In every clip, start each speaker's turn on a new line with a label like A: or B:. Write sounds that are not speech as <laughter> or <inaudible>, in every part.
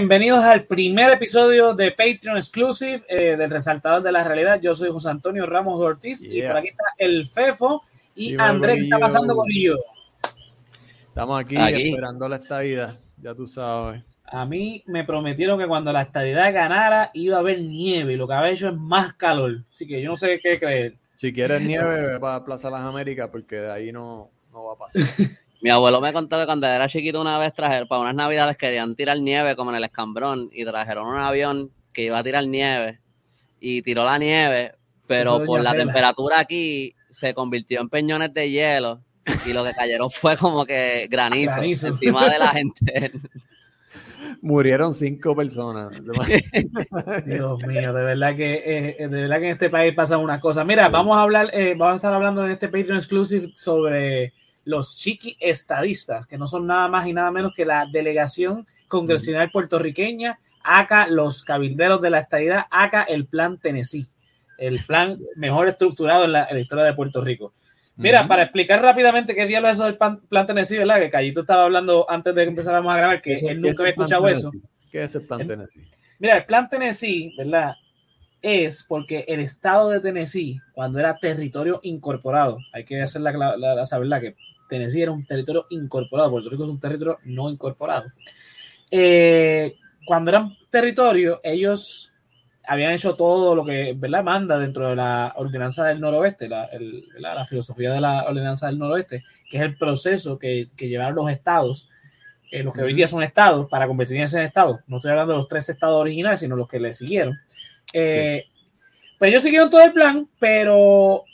A: Bienvenidos al primer episodio de Patreon Exclusive eh, del Resaltador de la Realidad. Yo soy José Antonio Ramos Ortiz y por aquí está el Fefo y Andrés. ¿Qué está pasando con ellos?
B: Estamos aquí, esperando la estadía, ya tú sabes.
A: A mí me prometieron que cuando la estadidad ganara iba a haber nieve y lo que ha hecho es más calor. Así que yo no sé qué creer.
B: Si quieres nieve, va a Plaza Las Américas porque de ahí no, no va a pasar. <laughs>
C: Mi abuelo me contó que cuando era chiquito una vez trajeron, para unas navidades querían tirar nieve como en el escambrón y trajeron un avión que iba a tirar nieve y tiró la nieve, pero por la temperatura aquí se convirtió en peñones de hielo y lo que cayeron fue como que granizo, encima de la <laughs> gente.
B: Murieron cinco personas. <laughs>
A: Dios mío, de verdad que eh, de verdad que en este país pasan unas cosas. Mira, vamos a hablar, eh, vamos a estar hablando en este Patreon exclusive sobre los chiqui estadistas, que no son nada más y nada menos que la delegación congresional puertorriqueña, acá los cabilderos de la estadidad, acá el plan Tennessee, el plan mejor estructurado en la, historia de Puerto Rico. Mira, para explicar rápidamente qué diablo es eso del plan, Tennessee, ¿verdad? Que Callito estaba hablando antes de que empezáramos a grabar, que él nunca había escuchado eso.
B: ¿Qué es el plan Tennessee?
A: Mira, el plan Tennessee, ¿verdad? Es porque el estado de Tennessee, cuando era territorio incorporado, hay que hacer la, la, la, la que Tennessee era un territorio incorporado, Puerto Rico es un territorio no incorporado. Eh, cuando eran territorio, ellos habían hecho todo lo que ¿verdad? manda dentro de la ordenanza del noroeste, la, la, filosofía de la ordenanza del noroeste, que es el proceso que, que llevaron los estados, eh, los que hoy día son estados, para convertirse en estados. No estoy hablando de los tres estados originales, sino los que le siguieron. Eh, pues ellos siguieron todo el plan, pero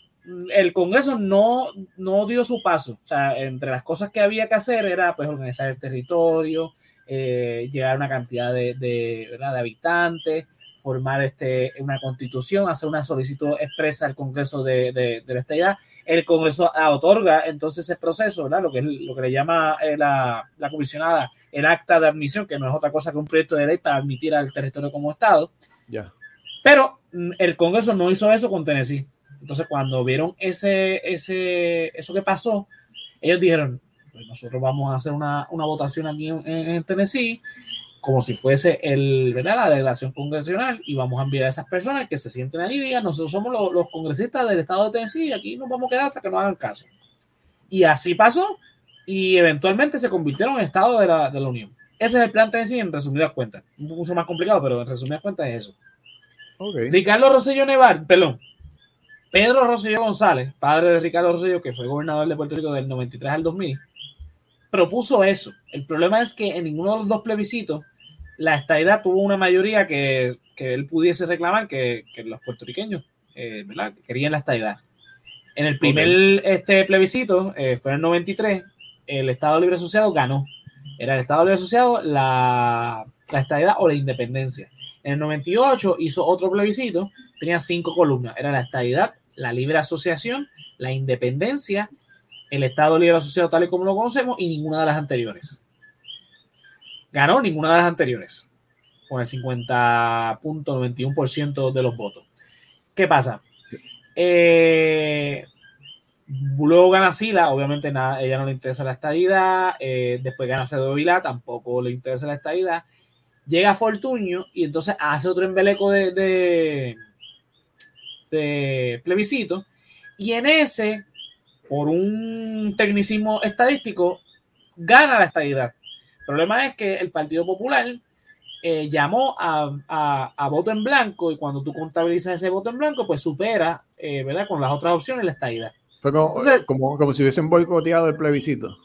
A: el Congreso no, no dio su paso. O sea, entre las cosas que había que hacer era pues organizar el territorio, eh, llegar a una cantidad de, de, de, habitantes, formar este, una constitución, hacer una solicitud expresa al Congreso de, de la estadidad. El Congreso otorga entonces ese proceso, ¿verdad? Lo que, lo que le llama eh, la, la, comisionada el acta de admisión, que no es otra cosa que un proyecto de ley para admitir al territorio como Estado.
B: Ya.
A: Pero mm, el Congreso no hizo eso con Tennessee. Entonces, cuando vieron ese, ese, eso que pasó, ellos dijeron, pues nosotros vamos a hacer una, una votación aquí en, en, Tennessee, como si fuese el, ¿verdad? la delegación congresional, y vamos a enviar a esas personas que se sienten ahí y digan, nosotros somos los, los congresistas del estado de Tennessee y aquí nos vamos a quedar hasta que nos hagan caso. Y así pasó, y eventualmente se convirtieron en estado de la, de la Unión. Ese es el plan Tennessee en resumidas cuentas. Poco más complicado, pero en resumidas cuentas es eso.
B: Okay.
A: Ricardo Rosselló Nevar, perdón, Pedro Rosselló González, padre de Ricardo Rosselló, que fue gobernador de Puerto Rico del 93 al 2000, propuso eso. El problema es que en ninguno de los dos plebiscitos la estadidad tuvo una mayoría que, que él pudiese reclamar que, que los puertorriqueños eh, ¿verdad? querían la estadidad. En el primer okay. este plebiscito, eh, fue en el 93, el Estado Libre Asociado ganó. Era el Estado Libre Asociado, la, la estadidad o la independencia. En el 98 hizo otro plebiscito, tenía cinco columnas. Era la estadidad, la libre asociación, la independencia, el Estado libre asociado tal y como lo conocemos y ninguna de las anteriores. Ganó ninguna de las anteriores, con el 50.91% de los votos. ¿Qué pasa? Sí. Eh, luego gana Sila, obviamente nada, ella no le interesa la estadidad. Eh, después gana Cedo Vilá, tampoco le interesa la estadidad llega Fortuño y entonces hace otro embeleco de, de, de, plebiscito y en ese, por un tecnicismo estadístico, gana la estadidad. El problema es que el Partido Popular eh, llamó a, a, a, voto en blanco y cuando tú contabilizas ese voto en blanco, pues supera, eh, ¿verdad? Con las otras opciones la estadidad.
B: Fue como, entonces, como, como si hubiesen boicoteado el plebiscito.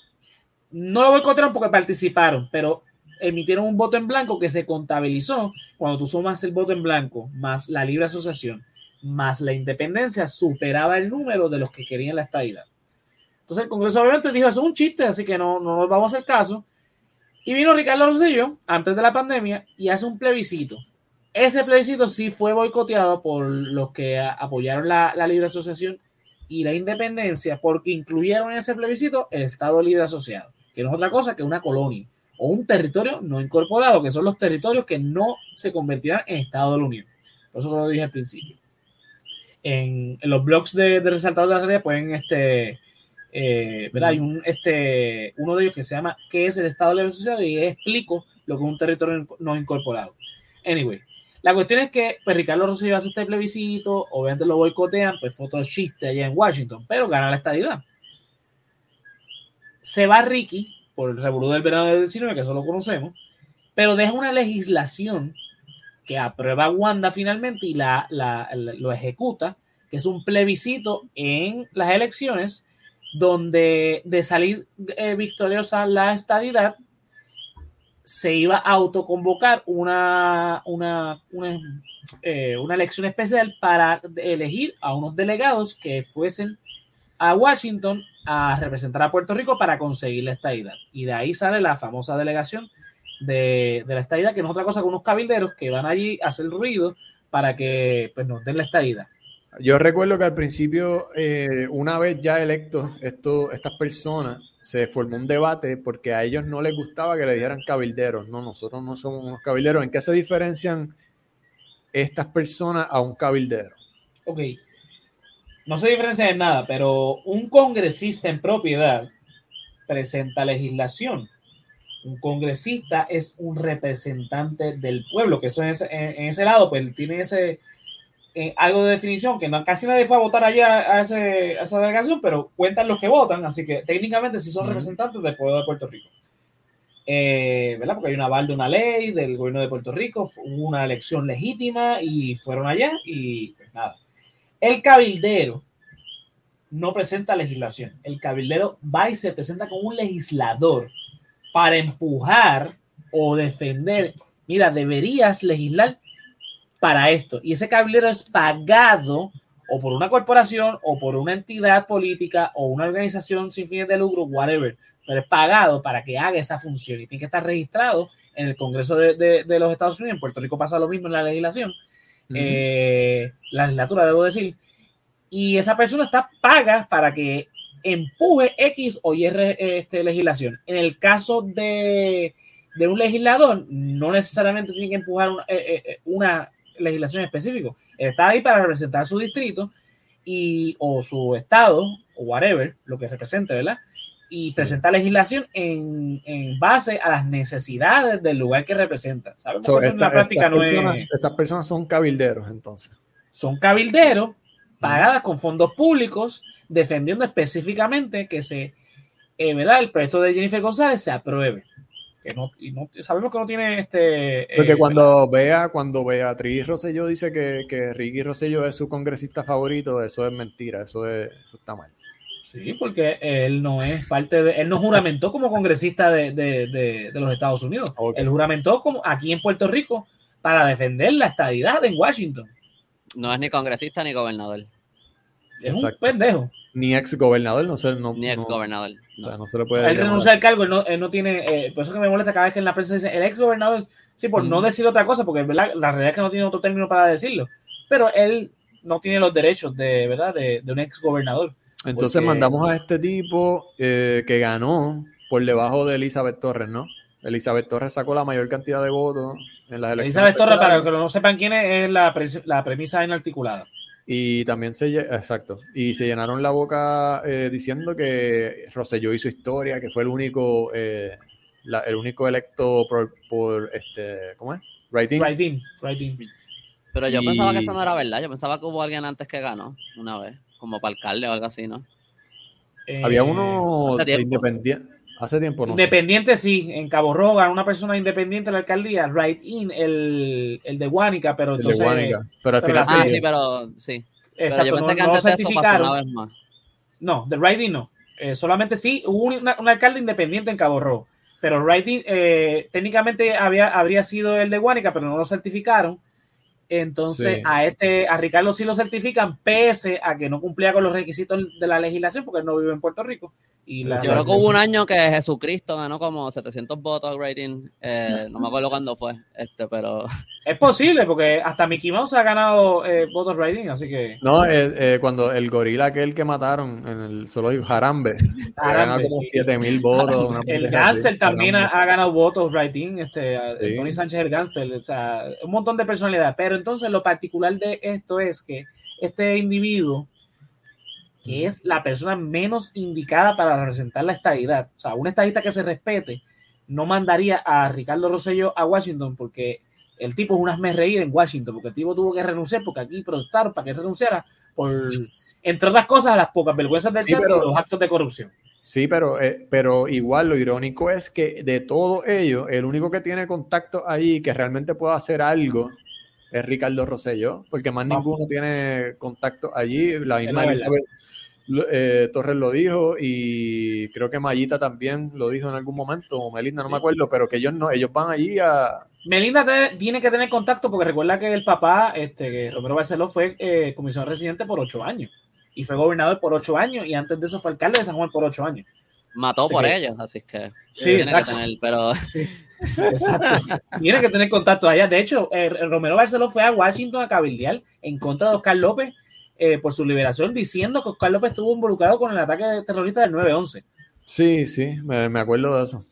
A: No lo boicotearon porque participaron, pero emitieron un voto en blanco que se contabilizó cuando tú sumas el voto en blanco más la libre asociación más la independencia superaba el número de los que querían la estadidad. Entonces el Congreso obviamente dijo, eso es un chiste, así que no, no nos vamos a hacer caso. Y vino Ricardo Rosselló antes de la pandemia y hace un plebiscito. Ese plebiscito sí fue boicoteado por los que apoyaron la, la libre asociación y la independencia porque incluyeron en ese plebiscito el Estado libre asociado, que no es otra cosa que una colonia o un territorio no incorporado, que son los territorios que no se convertirán en Estado de la Unión. Por eso lo dije al principio. En, los blogs de, de resaltados de la realidad pueden, este, eh, ¿verdad? Hay un, este, uno de ellos que se llama ¿Qué es el Estado de la Asociado? Y explico lo que es un territorio no incorporado. Anyway, la cuestión es que pues, Ricardo Rosselló hace este plebiscito, obviamente lo boicotean, pues todo chiste allá en Washington, pero gana la estadidad. Se va Ricky por el revolución del verano del 19, que eso lo conocemos, pero deja una legislación que aprueba Wanda finalmente y la, lo ejecuta, que es un plebiscito en las elecciones donde de salir eh, victoriosa la estadidad, se iba a autoconvocar una, una, una, eh, una, elección especial para elegir a unos delegados que fuesen a Washington a representar a Puerto Rico para conseguir la estadidad. Y de ahí sale la famosa delegación de, de la estadidad, que no es otra cosa que unos cabilderos que van allí a hacer ruido para que pues, nos den la estadidad.
B: Yo recuerdo que al principio, eh, una vez ya electos esto, estas personas, se formó un debate porque a ellos no les gustaba que le dijeran cabilderos. No, nosotros no somos unos cabilderos. ¿En qué se diferencian estas personas a un cabildero?
A: Ok. No se diferencia en nada, pero un congresista en propiedad presenta legislación. Un congresista es un representante del pueblo, que eso en ese, en ese lado, pues tiene ese, eh, algo de definición, que no, casi nadie fue a votar allá a, ese, esa delegación, pero cuentan los que votan, así que técnicamente sí son representantes del pueblo de Puerto Rico. Eh, ¿verdad? Porque hay un aval de una ley del gobierno de Puerto Rico, hubo una elección legítima y fueron allá y pues nada. El cabildero no presenta legislación. El cabildero va y se presenta como un legislador para empujar o defender. Mira, deberías legislar para esto. Y ese cabildero es pagado o por una corporación o por una entidad política o una organización sin fines de lucro, whatever, pero es pagado para que haga esa función y tiene que estar registrado en el Congreso de, los Estados Unidos. En Puerto Rico pasa lo mismo en la legislación, eh, la legislatura, debo decir. Y esa persona está paga para que empuje X o Y este, legislación. En el caso de, un legislador, no necesariamente tiene que empujar una, eh, eh, legislación específica. Está ahí para representar su distrito y, o su estado, o whatever, lo que represente, ¿verdad? Y presenta legislación en, en, base a las necesidades del lugar que representa. ¿Sabes?
B: la práctica estas, personas, estas personas son cabilderos, entonces.
A: Son cabilderos pagadas con fondos públicos, defendiendo específicamente que se, eh, ¿verdad? El proyecto de Jennifer González se apruebe que no, y no, sabemos que no tiene este...
B: Porque eh, cuando vea, cuando Beatriz Rosselló dice que, que Ricky Rosselló es su congresista favorito, eso es mentira, eso, es, eso está mal.
A: Sí, porque él no es parte de, él no juramentó como congresista de, de, de, los Estados Unidos. Él juramentó como aquí en Puerto Rico para defender la estadidad en Washington.
C: No es ni congresista ni gobernador.
A: Es un pendejo
B: ni ex gobernador, no sé, no,
C: ni ex gobernador.
B: O sea, no se le puede.
A: Él renuncia al cargo, él no, tiene. Eh, por eso que me molesta cada vez que en la prensa dice el ex gobernador, sí, por no decir otra cosa, porque la realidad es que no tiene otro término para decirlo. Pero él no tiene los derechos de, ¿verdad? De, un ex gobernador.
B: Entonces mandamos a este tipo eh, que ganó por debajo de Elizabeth Torres, ¿no? Elizabeth Torres sacó la mayor cantidad de votos en las elecciones.
A: Elizabeth Torres, para los que no sepan quién es, es la, la premisa inarticulada.
B: Y también se, exacto, y se llenaron la boca eh, diciendo que Rosselló hizo historia, que fue el único, eh, el único electo por, por, este, ¿cómo es?
A: Writing. Writing,
C: Pero yo pensaba que eso no era verdad, yo pensaba que hubo alguien antes que ganó una vez, como para alcalde o algo así, ¿no?
B: Había uno independiente. Hace tiempo,
A: ¿no? Independiente, sí. En Cabo Roga, una persona independiente de la alcaldía. Right in, el, el de Guánica, pero
B: el de Guánica. Pero al final.
C: Ah, sí, pero sí. Exacto, yo pensé que antes de eso pasó una vez más.
A: No, de Right in no. Eh, solamente sí, hubo un, alcalde independiente en Cabo Rojo. Pero Right in, eh, técnicamente había, habría sido el de Guánica, pero no lo certificaron. Entonces, a este, a Ricardo sí lo certifican, pese a que no cumplía con los requisitos de la legislación, porque él no vive en Puerto Rico.
C: Y Yo creo que hubo un año que Jesucristo ganó como 700 votos rating. Eh, no me acuerdo cuándo fue, este, pero. <laughs>
A: Es posible, porque hasta Mickey Mouse ha ganado eh, votos rating, así que.
B: No, eh, cuando el gorila aquel que mataron en el solo Jarambe, ha ganado como 7000 votos.
A: el Gánster también ha, ganado votos rating, este, Tony Sánchez el Gánster, o sea, un montón de personalidades. Pero entonces lo particular de esto es que este individuo que es la persona menos indicada para representar la estadidad. O sea, un estadista que se respete no mandaría a Ricardo Rosselló a Washington porque el tipo es un asme reír en Washington, porque el tipo tuvo que renunciar, porque aquí protestaron para que renunciara, por, entre otras cosas, las pocas vergüenzas del chat y los actos de corrupción.
B: Sí, pero, eh, pero igual lo irónico es que de todo ello, el único que tiene contacto ahí que realmente pueda hacer algo es Ricardo Rosselló, porque más ninguno tiene contacto allí. La misma Elizabeth eh, Torres lo dijo y creo que Mayita también lo dijo en algún momento, o Melinda, no me acuerdo, pero que ellos no, ellos van allí a...
A: Melinda tiene que tener contacto porque recuerda que el papá, este, Romero Barceló, fue eh, comisionado residente por ocho años y fue gobernador por ocho años y antes de eso fue alcalde de San Juan por ocho años.
C: Mató por ellos, así que
A: sí, exacto. pero... <laughs> exacto. Tiene que tener contacto allá. De hecho, eh, Romero Barceló fue a Washington a cabildear en contra de Oscar López eh, por su liberación, diciendo que Oscar López estuvo involucrado con el ataque terrorista del 9-11.
B: Sí, sí, me, acuerdo de eso.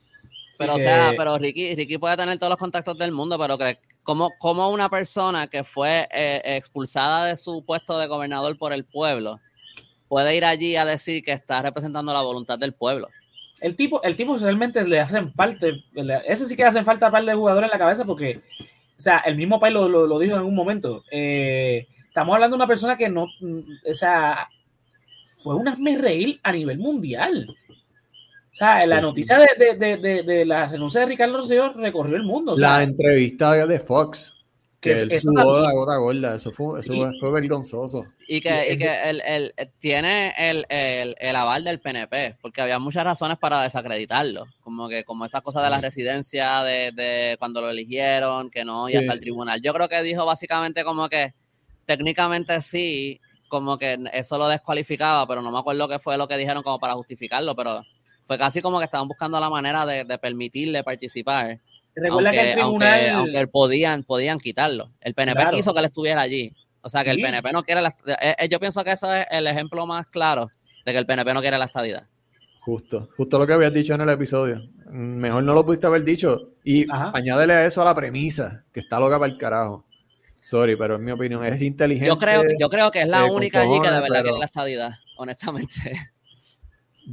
C: Pero, o sea, pero Ricky, Ricky puede tener todos los contactos del mundo, pero que como, como una persona que fue eh, expulsada de su puesto de gobernador por el pueblo puede ir allí a decir que está representando la voluntad del pueblo.
A: El tipo, el tipo realmente le hacen falta, ese sí que hacen falta un par de jugadores en la cabeza porque, o sea, el mismo país lo, lo, dijo en un momento. Eh, estamos hablando de una persona que no, o sea, fue un reír a nivel mundial. O sea, la noticia de, de, de, de, la renuncia de Ricardo Rosselló recorrió el mundo.
B: la entrevista de Fox que, él la gota gorda, eso fue, eso fue vergonzoso.
C: Y que, y que tiene el, el, el, aval del PNP, porque había muchas razones para desacreditarlo, como que como esa cosa de la residencia, de, de cuando lo eligieron, que no iba hasta el tribunal. Yo creo que dijo básicamente como que técnicamente sí, como que eso lo descualificaba, pero no me acuerdo qué fue lo que dijeron como para justificarlo, pero fue casi como que estaban buscando la manera de, de permitirle participar Recuerda que el tribunal. Aunque, podían, podían quitarlo. El PNP quiso que él estuviera allí. O sea que el PNP no quiere la. Eh, eh, yo pienso que ese es el ejemplo más claro de que el PNP no quiere la estadidad.
B: Justo, justo lo que habías dicho en el episodio. Mejor no lo pudiste haber dicho. Y añádele a eso a la premisa, que está loca para el carajo. Sorry, pero en mi opinión es inteligente.
C: Yo creo, yo creo que es la única allí que de verdad quiere la estadidad, honestamente.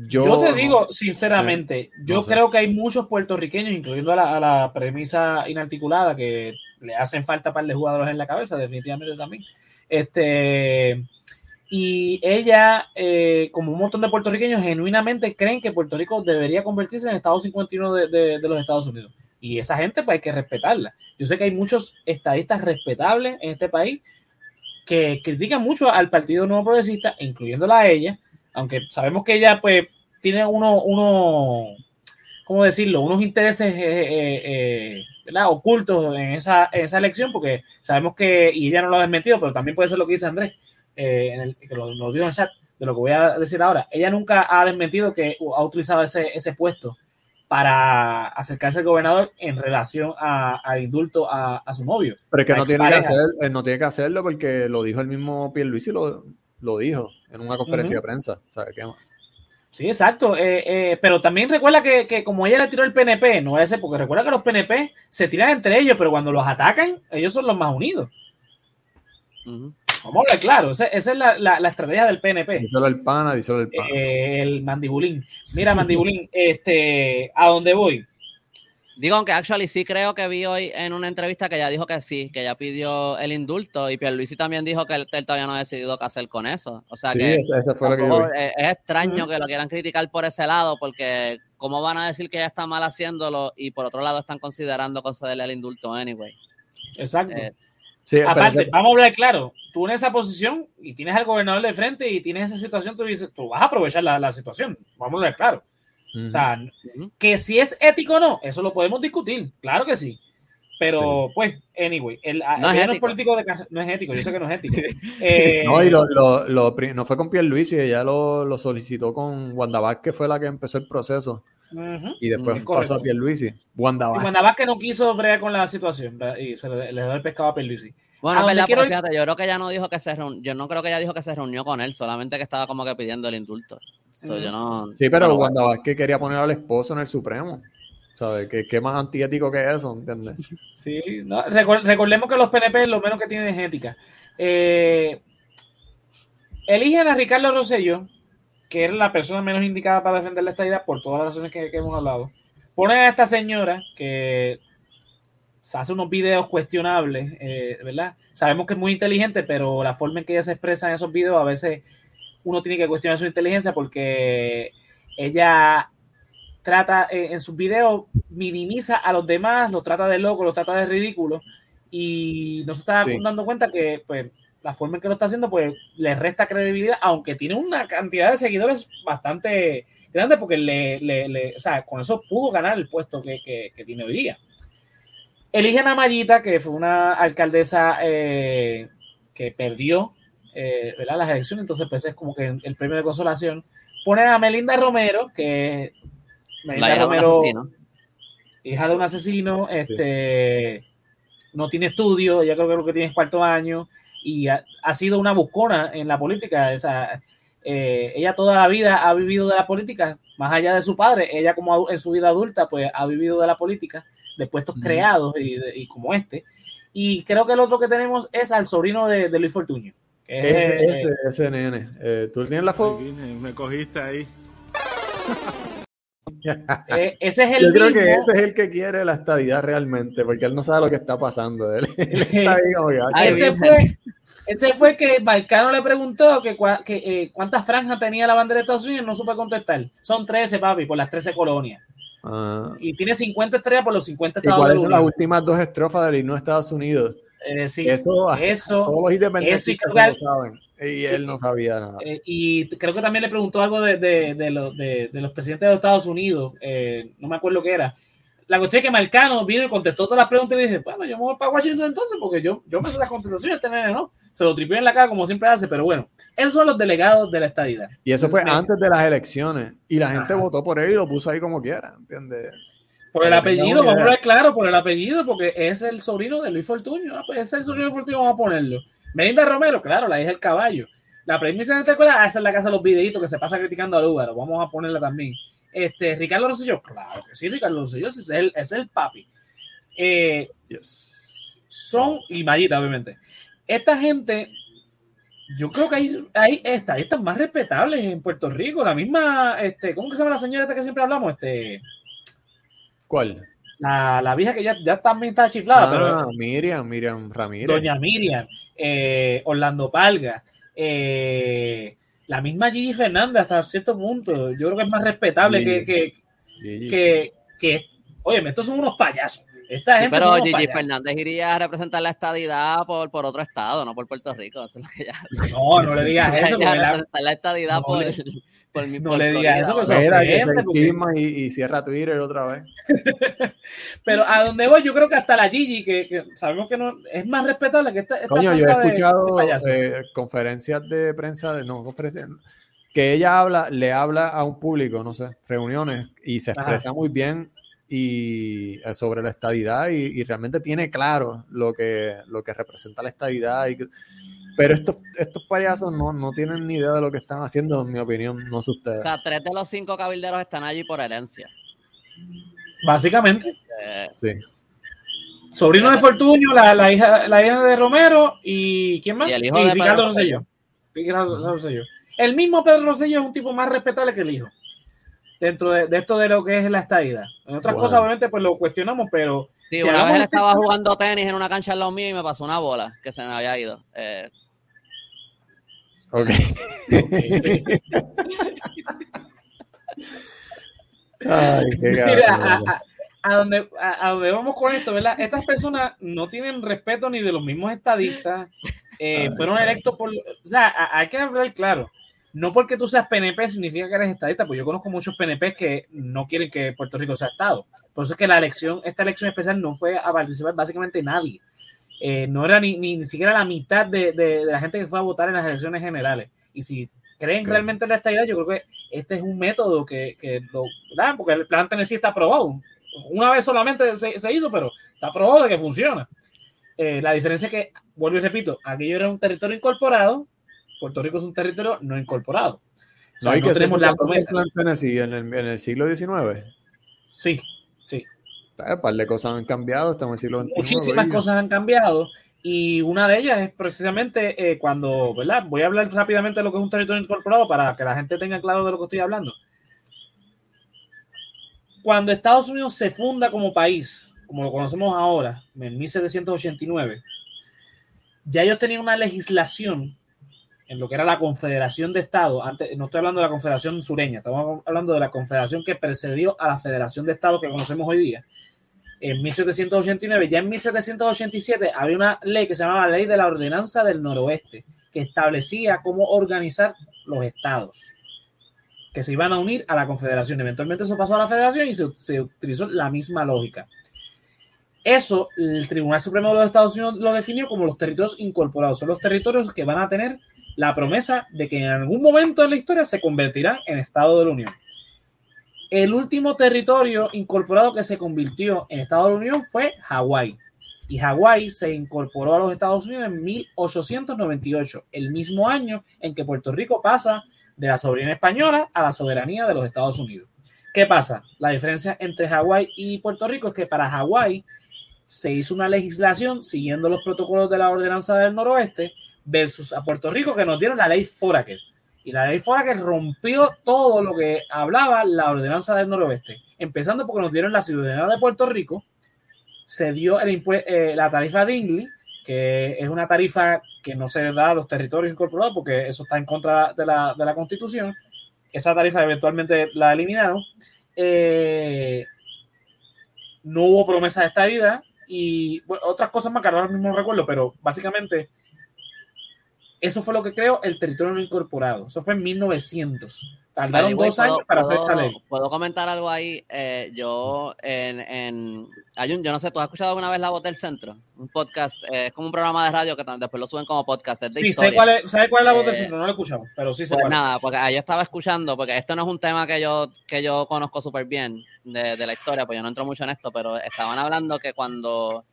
A: Yo, te digo, sinceramente, yo creo que hay muchos puertorriqueños, incluyendo a la, premisa inarticulada, que le hacen falta para de jugadores en la cabeza, definitivamente también. Este, y ella, eh, como un montón de puertorriqueños, genuinamente creen que Puerto Rico debería convertirse en el Estado 51 de, de, de los Estados Unidos. Y esa gente, pues hay que respetarla. Yo sé que hay muchos estadistas respetables en este país que critican mucho al Partido Nuevo Progresista, incluyéndola a ella, aunque sabemos que ella pues tiene uno, uno ¿cómo decirlo? Unos intereses eh, eh, eh, ocultos en esa, elección, porque sabemos que, y ella no lo ha desmentido, pero también puede ser lo que dice Andrés, en el, que lo, lo, dio en el chat, de lo que voy a decir ahora. Ella nunca ha desmentido que ha utilizado ese, ese puesto para acercarse al gobernador en relación al indulto a, su novio.
B: Pero es que no tiene que, hacer, no tiene que hacerlo porque lo dijo el mismo Pierluisi, lo, lo dijo en una conferencia de prensa.
A: Sí, exacto. Eh, eh, pero también recuerda que, como ella le tiró el PNP, no ese, porque recuerda que los PNP se tiran entre ellos, pero cuando los atacan, ellos son los más unidos. Vamos a hablar claro, esa, es la, estrategia del PNP.
B: Díselo el pana, díselo el pana.
A: Eh, el mandibulín. Mira, mandibulín, <laughs> este, ¿a dónde voy?
C: Digo, aunque actually sí creo que vi hoy en una entrevista que ella dijo que sí, que ella pidió el indulto y Pierluisi también dijo que él, todavía no ha decidido qué hacer con eso. O sea que es, extraño que lo quieran criticar por ese lado porque cómo van a decir que ella está mal haciéndolo y por otro lado están considerando concederle el indulto anyway.
A: Exacto. Eh, Aparte, vamos a hablar claro, tú en esa posición y tienes al gobernador de frente y tienes esa situación, tú dices, tú vas a aprovechar la, la situación. Vamos a hablar claro. O sea, que si es ético o no, eso lo podemos discutir, claro que sí. Pero, pues, anyway, el, no, es político de no es ético, yo sé que no es ético. <laughs>
B: Eh, no, y lo, lo, lo, no fue con Pierre Luis, y ella lo, lo, solicitó con Wanda que fue la que empezó el proceso. Y después pasó a Pierre Luis.
A: Wanda Vázquez. no quiso bregar con la situación y se le, le dio el pescado a Pierre
C: Bueno, verdad, fíjate, yo creo que ella no dijo que se reunió, yo no creo que ella dijo que se reunió con él, solamente que estaba como que pidiendo el indulto
B: sí, pero Wanda Vázquez quería poner al esposo en el Supremo. ¿Sabes? ¿Qué, qué más antiético que eso? ¿Entiendes? <laughs>
A: Sí, recordemos que los PNP lo menos que tienen es ética. Eh, eligen a Ricardo Rosello, que es la persona menos indicada para defender la estadía por todas las razones que, hemos hablado. ponen a esta señora que hace unos videos cuestionables, eh, ¿verdad? Sabemos que es muy inteligente, pero la forma en que ella se expresa en esos videos a veces uno tiene que cuestionar su inteligencia porque ella trata eh, en sus videos, minimiza a los demás, los trata de loco, los trata de ridículo y no se está dando cuenta que pues la forma en que lo está haciendo pues le resta credibilidad, aunque tiene una cantidad de seguidores bastante grande porque le, le, o sea, con eso pudo ganar el puesto que, que, tiene hoy día. Eligen a Mayita, que fue una alcaldesa eh, que perdió eh, ¿verdad? las elecciones, entonces pues es como que el premio de consolación. Ponen a Melinda Romero, que Melinda Romero, hija de un asesino, este, no tiene estudio, ya creo que lo que tiene es cuarto año, y ha, sido una buscona en la política. Esa, eh, ella toda la vida ha vivido de la política, más allá de su padre, ella como en su vida adulta, pues ha vivido de la política, de puestos creados y, como este. Y creo que el otro que tenemos es al sobrino de, Luis Fortuño.
B: ese, ese, nene. Eh, ¿Tú tienes la foto?
D: Me cogiste ahí. <laughs>
A: Eh, ese es el
B: Yo creo que ese es el que quiere la estadidad realmente, porque él no sabe lo que está pasando. Él, <laughs>
A: ese, fue, ese fue que Marcano le preguntó que, eh, cuántas franjas tenía la bandera de Estados Unidos, no supe contestar. Son 13, papi, por las 13 colonias. Ah. Y tiene 50 estrellas por los 50
B: Estados Unidos. ¿Y cuáles son las últimas dos estrofas del himno de Estados Unidos?
A: Eh, sí, eso, eso,
B: todos los independentistas lo saben. Y él no sabía nada.
A: Eh, y creo que también le preguntó algo de, de, de, los presidentes de los Estados Unidos, eh, no me acuerdo qué era. La cuestión es que Marcano vino y contestó todas las preguntas y dije, bueno, yo me voy para Washington entonces, porque yo, yo me sé las contestaciones, este nene, ¿no? Se lo tripió en la cara como siempre hace, pero bueno, esos son los delegados de la estadidad.
B: Y eso fue antes de las elecciones, y la gente votó por él y lo puso ahí como quiera, ¿entiendes?
A: Por el apellido, vamos a ver claro, por el apellido, porque es el sobrino de Luis Fortunio. Ah, pues es el sobrino de Fortunio, vamos a ponerlo. Melinda Romero, claro, la hija del caballo. La premisa de esta escuela, esa es la casa de los videitos que se pasa criticando al Lúgaro. Vamos a ponerla también. Este, Ricardo Rosselló, claro que sí, Ricardo Rosselló es el, es el papi. Eh, son, y Mayita, obviamente. Esta gente, yo creo que hay, hay estadistas más respetables en Puerto Rico. La misma, este, ¿cómo que se llama la señora esta que siempre hablamos? Este,
B: ¿Cuál?
A: La, la vieja que ya, ya también está chiflada.
B: Ah, pero, Miriam, Miriam Ramírez.
A: Doña Miriam, eh, Orlando Palga, eh, la misma Gigi Fernández hasta cierto punto. Yo creo que es más respetable que, que, que, que, oye, estos son unos payasos. Esta gente
C: pero Gigi Fernández iría a representar la estadidad por, por otro estado, no por Puerto Rico. Eso es lo que ya...
A: No, no le digas <laughs> eso.
C: la... la estadidad por, <laughs>
A: no le digas eso,
B: y, y, cierra Twitter otra vez. <laughs>
A: Pero a donde voy, yo creo que hasta la Gigi, que, sabemos que no es más respetable que esta.
B: Coño, yo he escuchado eh, conferencias de prensa, de, no, conferencias, que ella habla, le habla a un público, no sé, reuniones, y se expresa muy bien y eh, sobre la estadidad y, realmente tiene claro lo que, lo que representa la estadidad y pero estos, estos payasos no, no tienen ni idea de lo que están haciendo, en mi opinión, no sé ustedes.
C: O sea, tres de los cinco cabilderos están allí por herencia.
A: Básicamente.
C: Eh,
B: sí.
A: Sobrino de Fortunio, la, la, hija, la hija de Romero y ¿quién más?
C: Y el hijo de
A: Ricardo Rosselló. El mismo Pedro Rosselló es un tipo más respetable que el hijo. Dentro de, de esto de lo que es la estadía. En otras cosas, obviamente, pues lo cuestionamos, pero.
C: Sí, una vez él estaba jugando tenis en una cancha al lado mío y me pasó una bola que se me había ido. Eh,
B: Ok.
A: Mira, a, donde, a, donde, vamos con esto, ¿verdad? Estas personas no tienen respeto ni de los mismos estadistas. Eh, fueron electos por. O sea, hay que hablar claro. No porque tú seas PNP significa que eres estadista, pues yo conozco muchos PNP que no quieren que Puerto Rico sea Estado. Por eso es que la elección, esta elección especial no fue a participar básicamente nadie. Eh, no era ni, ni, siquiera la mitad de, de, la gente que fue a votar en las elecciones generales. Y si creen realmente en esta idea, yo creo que este es un método que, que lo, dan Porque el plan Tennessee está aprobado. Una vez solamente se, se hizo, pero está aprobado de que funciona. Eh, la diferencia es que, vuelvo y repito, aquello era un territorio incorporado, Puerto Rico es un territorio no incorporado.
B: no, hay que tenemos la promesa. En el, en el siglo XIX.
A: Sí,
B: un par de cosas han cambiado, estamos en el siglo XXI.
A: Muchísimas cosas han cambiado y una de ellas es precisamente eh, cuando, ¿verdad? Voy a hablar rápidamente de lo que es un territorio incorporado para que la gente tenga claro de lo que estoy hablando. cuando Estados Unidos se funda como país, como lo conocemos ahora, en 1789, ya ellos tenían una legislación en lo que era la Confederación de Estados, antes, no estoy hablando de la Confederación Sureña, estamos hablando de la Confederación que precedió a la Federación de Estados que conocemos hoy día. En 1789, ya en 1787 había una ley que se llamaba Ley de la Ordenanza del Noroeste, que establecía cómo organizar los estados que se iban a unir a la Confederación. Eventualmente eso pasó a la Federación y se, utilizó la misma lógica. Eso, el Tribunal Supremo de los Estados Unidos lo definió como los territorios incorporados. Son los territorios que van a tener la promesa de que en algún momento de la historia se convertirán en Estado de la Unión. El último territorio incorporado que se convirtió en Estado de la Unión fue Hawái. Y Hawái se incorporó a los Estados Unidos en 1898, el mismo año en que Puerto Rico pasa de la soberanía española a la soberanía de los Estados Unidos. ¿Qué pasa? La diferencia entre Hawái y Puerto Rico es que para Hawái se hizo una legislación siguiendo los protocolos de la ordenanza del noroeste versus a Puerto Rico que nos dieron la ley Foraker. Y la ley Foraker rompió todo lo que hablaba la ordenanza del noroeste, empezando porque nos dieron la ciudadanía de Puerto Rico, se dio eh, la tarifa Dingley, que es una tarifa que no se da a los territorios incorporados porque eso está en contra de la, de la constitución. Esa tarifa eventualmente la eliminaron. Eh, no hubo promesa de estadía y otras cosas más que ahora mismo no recuerdo, pero básicamente eso fue lo que creó el territorio no incorporado. Eso fue en 1900. Tardaron dos años para hacer esa ley.
C: ¿Puedo comentar algo ahí? Eh, yo, en, en hay un, yo no sé, ¿tú has escuchado alguna vez La Voz del Centro? Un podcast, eh, es como un programa de radio que después lo suben como podcast.
A: sí, sé cuál, es, ¿sabes cuál es La Voz del eh, Centro? No lo escuchamos, pero sí sé
C: pues
A: cuál.
C: nada, porque ahí estaba escuchando, porque esto no es un tema que yo, que yo conozco súper bien de, de la historia, pues yo no entro mucho en esto, pero estaban hablando que cuando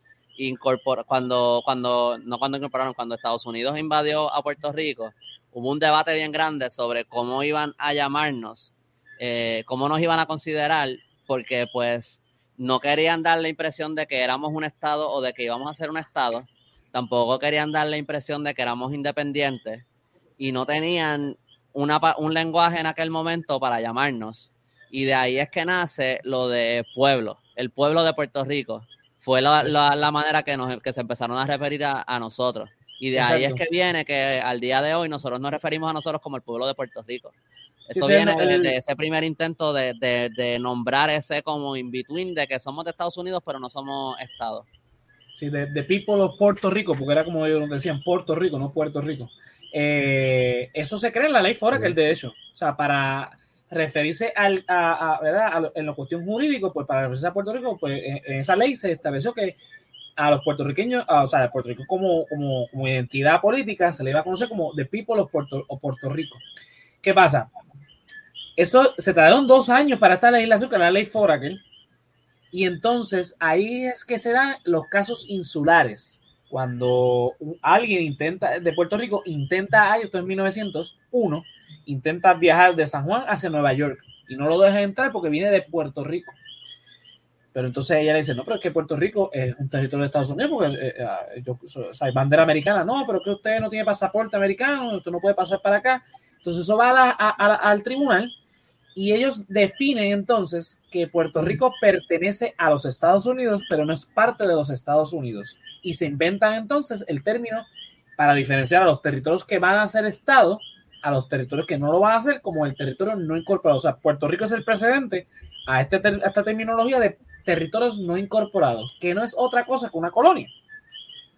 C: cuando, cuando, no cuando incorporaron, cuando Estados Unidos invadió a Puerto Rico, hubo un debate bien grande sobre cómo iban a llamarnos, eh, cómo nos iban a considerar, porque pues no querían dar la impresión de que éramos un estado o de que íbamos a ser un estado, tampoco querían dar la impresión de que éramos independientes y no tenían una, un lenguaje en aquel momento para llamarnos. Y de ahí es que nace lo de pueblo, el pueblo de Puerto Rico fue la, la, manera que, nos, que se empezaron a referir a, a nosotros. Y de ahí es que viene que al día de hoy nosotros nos referimos a nosotros como el pueblo de Puerto Rico. Eso viene de, ese primer intento de, de, de, nombrar ese como in-between, de que somos de Estados Unidos, pero no somos Estados.
A: Sí, de, de People of Puerto Rico, porque era como ellos decían, Puerto Rico, no Puerto Rico. Eh, eso se cree en la ley fuera que el de hecho. O sea, para referirse al, a, ¿verdad? en la cuestión jurídica, pues para referirse a Puerto Rico, pues en, esa ley se estableció que a los puertorriqueños, o sea, a Puerto Rico como, como, identidad política se le iba a conocer como The People of Puerto, o Puerto Rico. ¿Qué pasa? Eso se tardaron dos años para esta legislación, que era la ley Foraker, y entonces ahí es que se dan los casos insulares. Cuando alguien intenta, de Puerto Rico, intenta, esto es 1901, intenta viajar de San Juan hacia Nueva York y no lo deja entrar porque viene de Puerto Rico. Pero entonces ella le dice, no, pero es que Puerto Rico es un territorio de Estados Unidos porque eh, eh, ah, hay bandera americana. No, pero que usted no tiene pasaporte americano, usted no puede pasar para acá. Entonces eso va al tribunal y ellos definen entonces que Puerto Rico pertenece a los Estados Unidos, pero no es parte de los Estados Unidos. Y se inventan entonces el término para diferenciar a los territorios que van a ser Estado a los territorios que no lo van a hacer como el territorio no incorporado. O sea, Puerto Rico es el precedente a, este, esta terminología de territorios no incorporados, que no es otra cosa que una colonia.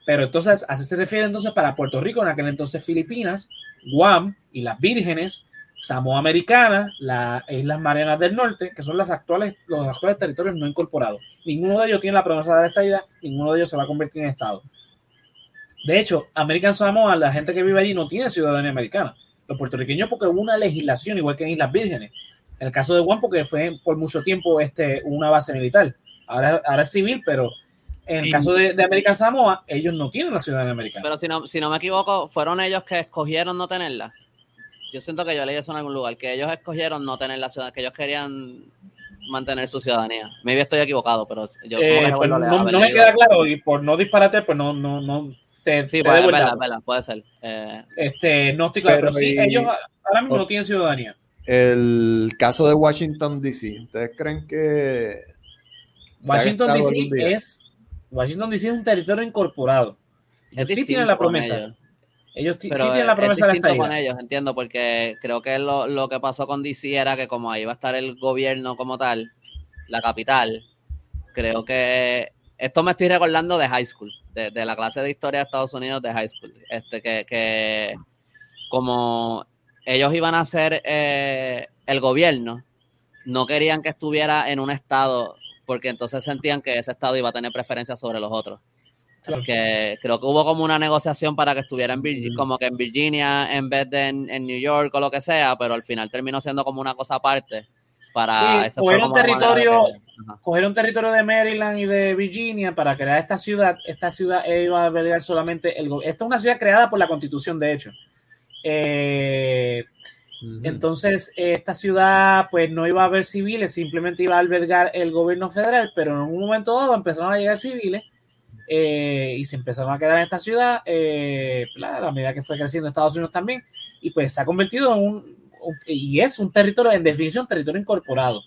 A: Pero entonces, así se refiere entonces para Puerto Rico, en aquel entonces Filipinas, Guam y las Vírgenes, Samoa Americana, las Islas Marianas del Norte, que son las actuales, los actuales territorios no incorporados. Ninguno de ellos tiene la promesa de esta idea, ninguno de ellos se va a convertir en Estado. De hecho, American Samoa, la gente que vive allí no tiene ciudadanía americana los puertorriqueños porque hubo una legislación igual que en Islas Vírgenes. En el caso de Guam porque fue por mucho tiempo este, una base militar. Ahora, ahora es civil, pero en el caso de, de American Samoa, ellos no tienen la ciudadanía americana.
C: Pero si no, si no me equivoco, fueron ellos que escogieron no tenerla. Yo siento que yo leí eso en algún lugar, que ellos escogieron no tener la ciudadanía, que ellos querían mantener su ciudadanía. Maybe estoy equivocado, pero yo
A: eh, pues no, no, me queda claro y por no disparate, pues no, no, no,
C: sí, puede, puede ser.
A: Eh, este, no estoy claro, pero, sí, ellos ahora mismo no tienen ciudadanía.
B: el caso de Washington, D.C. ¿Ustedes creen que...
A: Washington, D.C. es... Washington, D.C. es un territorio incorporado. Ellos sí tienen la promesa. Ellos sí tienen la promesa
C: de la con ellos, entiendo, porque creo que lo, lo que pasó con D.C. era que como ahí va a estar el gobierno como tal, la capital, creo que esto me estoy recordando de high school, de, la clase de historia de Estados Unidos de high school, este que, que como ellos iban a ser eh, el gobierno, no querían que estuviera en un estado porque entonces sentían que ese estado iba a tener preferencia sobre los otros. que creo que hubo como una negociación para que estuviera en Virginia, como que en Virginia en vez de en, New York o lo que sea, pero al final terminó siendo como una cosa aparte para
A: sí, coger un territorio, coger un territorio de Maryland y de Virginia para crear esta ciudad. Esta ciudad iba a albergar solamente el Esta es una ciudad creada por la Constitución, de hecho. Eh, entonces, esta ciudad, pues no iba a haber civiles, simplemente iba a albergar el gobierno federal, pero en un momento dado empezaron a llegar civiles eh, y se empezaron a quedar en esta ciudad eh, a la medida que fue creciendo Estados Unidos también, y pues se ha convertido en un, y es un territorio, en definición, territorio incorporado.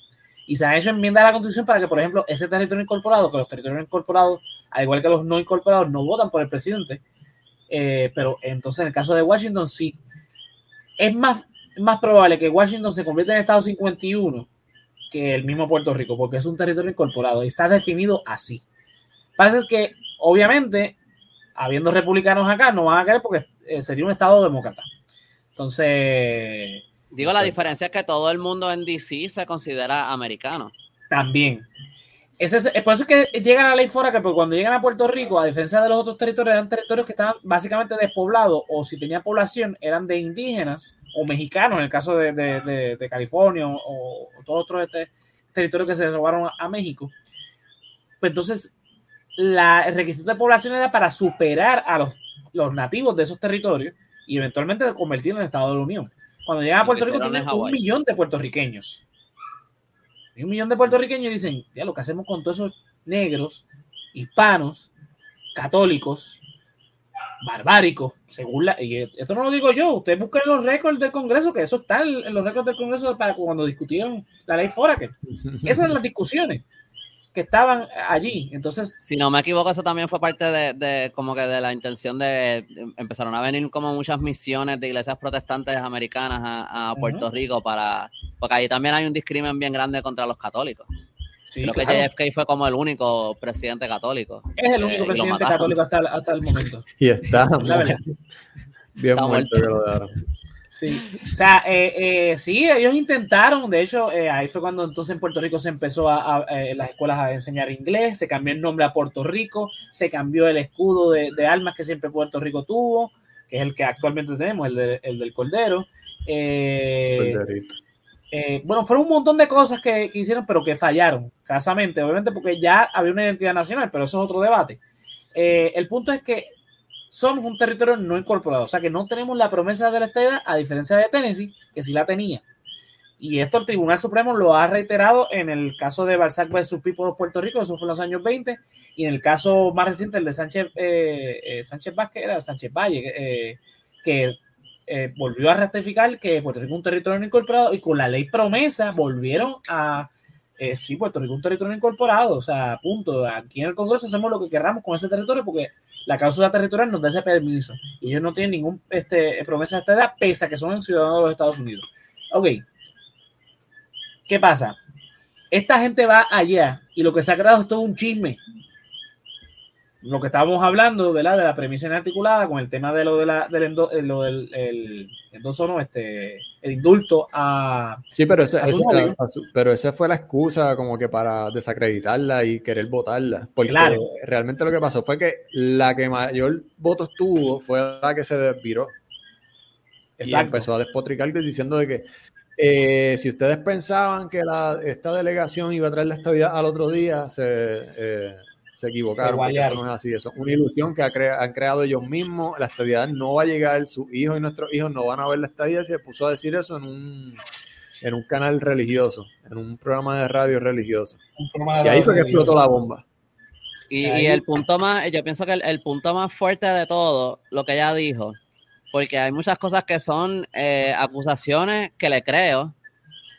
A: Y se ha hecho enmienda a la Constitución para que, por ejemplo, ese territorio incorporado, que los territorios incorporados, al igual que los no incorporados, no votan por el presidente. Eh, pero entonces, en el caso de Washington, sí. Es más, más probable que Washington se convierta en Estado 51 que el mismo Puerto Rico, porque es un territorio incorporado y está definido así. Pasa que, obviamente, habiendo republicanos acá, no van a querer porque eh, sería un Estado demócrata. Entonces,
C: Digo, la diferencia es que todo el mundo en DC se considera americano.
A: También. Ese es, por eso es que llega la ley fuera que pues, cuando llegan a Puerto Rico, a diferencia de los otros territorios, eran territorios que estaban básicamente despoblados o si tenía población eran de indígenas o mexicanos, en el caso de, California o, todos otros este, territorios que se robaron a, México. Pues entonces, la, el requisito de población era para superar a los, los nativos de esos territorios y eventualmente convertirlos en Estado de la Unión. Cuando llegan a Puerto Rico tienen un millón de puertorriqueños. Y un millón de puertorriqueños dicen, ya lo que hacemos con todos esos negros, hispanos, católicos, barbáricos, según la... Y esto no lo digo yo, ustedes buscan los récords del Congreso, que eso está en los récords del Congreso para cuando discutieron la ley Foraker. Esas son las discusiones que estaban allí. Entonces,
C: si no me equivoco, eso también fue parte de, como que de la intención de, empezaron a venir como muchas misiones de iglesias protestantes americanas a, Puerto Rico para, porque ahí también hay un discrimen bien grande contra los católicos. Creo que JFK fue como el único presidente católico.
A: Es el único presidente católico hasta, hasta, el momento. <laughs>
B: Y está. Bien muerto.
A: Sí, o sea, eh, eh, sí, ellos intentaron, de hecho, eh, ahí fue cuando entonces en Puerto Rico se empezó a, las escuelas a enseñar inglés, se cambió el nombre a Puerto Rico, se cambió el escudo de, armas que siempre Puerto Rico tuvo, que es el que actualmente tenemos, el, del Cordero. bueno, fueron un montón de cosas que, que, hicieron, pero que fallaron, casamente, obviamente porque ya había una identidad nacional, pero eso es otro debate. el punto es que somos un territorio no incorporado, o sea que no tenemos la promesa de la estadía, a diferencia de Tennessee, que sí la tenía. Y esto el Tribunal Supremo lo ha reiterado en el caso de Balzac vs. People de Puerto Rico, eso fue en los años 20, y en el caso más reciente, el de Sánchez, eh, eh, Sánchez Vázquez, era Sánchez Valle, eh, que volvió a ratificar que Puerto Rico es un territorio no incorporado y con la ley promesa volvieron a sí, Puerto Rico es un territorio incorporado, o sea, punto. Aquí en el Congreso hacemos lo que queramos con ese territorio porque la cláusula territorial nos da ese permiso y ellos no tienen ningún este, promesa de esta edad, pese a que son ciudadanos de los Estados Unidos. Ok. ¿Qué pasa? Esta gente va allá y lo que se ha creado es todo un chisme lo que estábamos hablando de la, de la premisa inarticulada con el tema de lo, de la, del, eh, lo del el, no, este, el indulto a.
B: Sí, pero, ese, pero esa fue la excusa como que para desacreditarla y querer votarla. Porque realmente lo que pasó fue que la que mayor votos tuvo fue la que se desviró. Y empezó a despotricar diciendo de que eh, si ustedes pensaban que la, esta delegación iba a traer la estabilidad al otro día, se. Eh, se equivocaron. eso no es así. Eso es una ilusión que han creado ellos mismos. La estabilidad no va a llegar. Sus hijos y nuestros hijos no van a ver la estadía. Se puso a decir eso en un, en un canal religioso, en un programa de radio religioso. y ahí fue que explotó la bomba.
C: Y, el punto más, yo pienso que el, punto más fuerte de todo, lo que ella dijo, porque hay muchas cosas que son eh, acusaciones que le creo,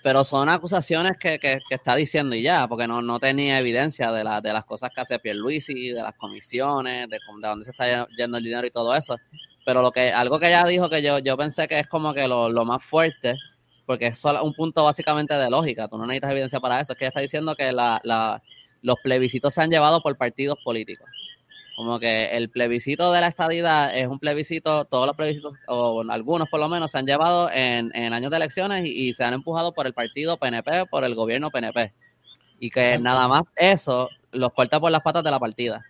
C: pero son acusaciones que, que, está diciendo y ya, porque no, no tenía evidencia de, la, de las cosas que hace Pierluisi, de las comisiones, de, de dónde se está yendo el dinero y todo eso. Pero lo que, algo que ella dijo que yo, yo pensé que es como que lo, lo más fuerte, porque es solo un punto básicamente de lógica, tú no necesitas evidencia para eso, es que ella está diciendo que la, la, los plebiscitos se han llevado por partidos políticos. Como que el plebiscito de la estadidad es un plebiscito, todos los plebiscitos, o algunos por lo menos, se han llevado en, años de elecciones y, se han empujado por el partido PNP, por el gobierno PNP. Y que nada más eso los corta por las patas de la partida.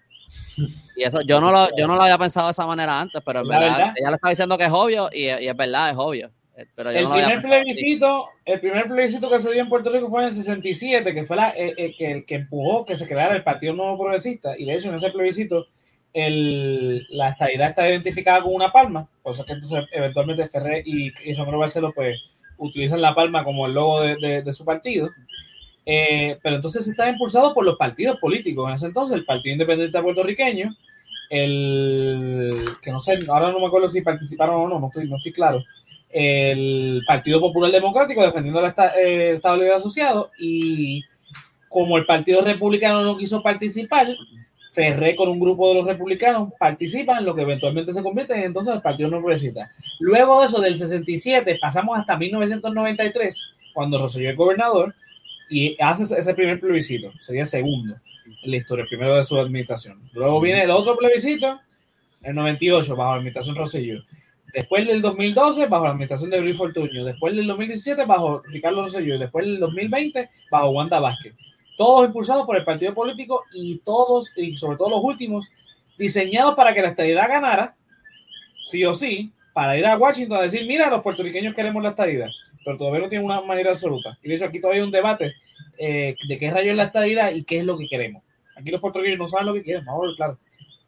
C: Y eso yo no lo, yo no lo había pensado de esa manera antes, pero en verdad, ella le está diciendo que es obvio y, es verdad, es obvio. Pero
A: el, primer plebiscito, el primer plebiscito que se dio en Puerto Rico fue en el 67, que fue la, eh, eh, el, que empujó que se creara el Partido Nuevo Progresista. Y de hecho, en ese plebiscito la estadidad está identificada con una palma, por eso que entonces eventualmente Ferrer y, y Romero Barceló pues utilizan la palma como el logo de, su partido. Eh, pero entonces está impulsado por los partidos políticos. En ese entonces, el Partido Independiente Puertorriqueño, el que no sé, ahora no me acuerdo si participaron o no, no estoy, claro. El Partido Popular Democrático defendiendo el, el Estado Libre Asociado y como el Partido Republicano no quiso participar, Ferré con un grupo de los republicanos participan en lo que eventualmente se convierte en entonces el Partido No Progresista. Luego de eso, del 67, pasamos hasta 1993, cuando Rosselló es gobernador y hace ese primer plebiscito, sería el segundo en la historia, el primero de su administración. Luego viene el otro plebiscito, el 98, bajo la administración Rosselló. Después del 2012, bajo la administración de Luis Fortuño. Después del 2017, bajo Ricardo Rosselló. Después del 2020, bajo Wanda Vázquez todos impulsados por el partido político y todos, y sobre todo los últimos, diseñados para que la estadidad ganara, sí o sí, para ir a Washington a decir, mira, los puertorriqueños queremos la estadidad, pero todavía no tiene una manera absoluta. Y de hecho aquí todavía hay un debate eh, de qué rayo es la estadidad y qué es lo que queremos. Aquí los puertorriqueños no saben lo que quieren, vamos claro.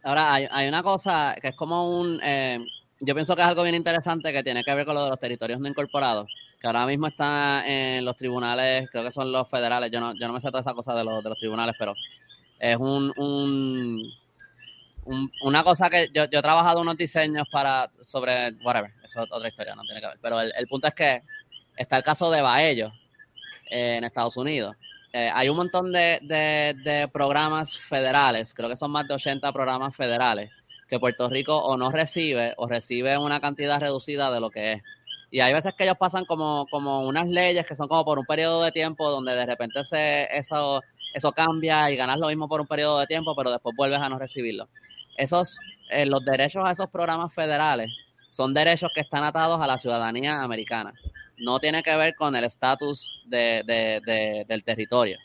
C: Ahora, hay, una cosa que es como un... Eh, yo pienso que es algo bien interesante que tiene que ver con lo de los territorios no incorporados que ahora mismo está en los tribunales, creo que son los federales, yo no, yo no me sé toda esa cosa de los, de los tribunales, pero es un, un, una cosa que yo, yo, he trabajado unos diseños para, sobre, whatever, eso es otra historia, no tiene que ver, pero el, el punto es que está el caso de Baello eh, en Estados Unidos. Eh, hay un montón de, de, de programas federales, creo que son más de 80 programas federales, que Puerto Rico o no recibe o recibe una cantidad reducida de lo que es. Y hay veces que ellos pasan como, como unas leyes que son como por un periodo de tiempo donde de repente se, eso, eso cambia y ganas lo mismo por un periodo de tiempo, pero después vuelves a no recibirlo. Esos, eh, los derechos a esos programas federales son derechos que están atados a la ciudadanía americana. No tiene que ver con el estatus de, de, del territorio.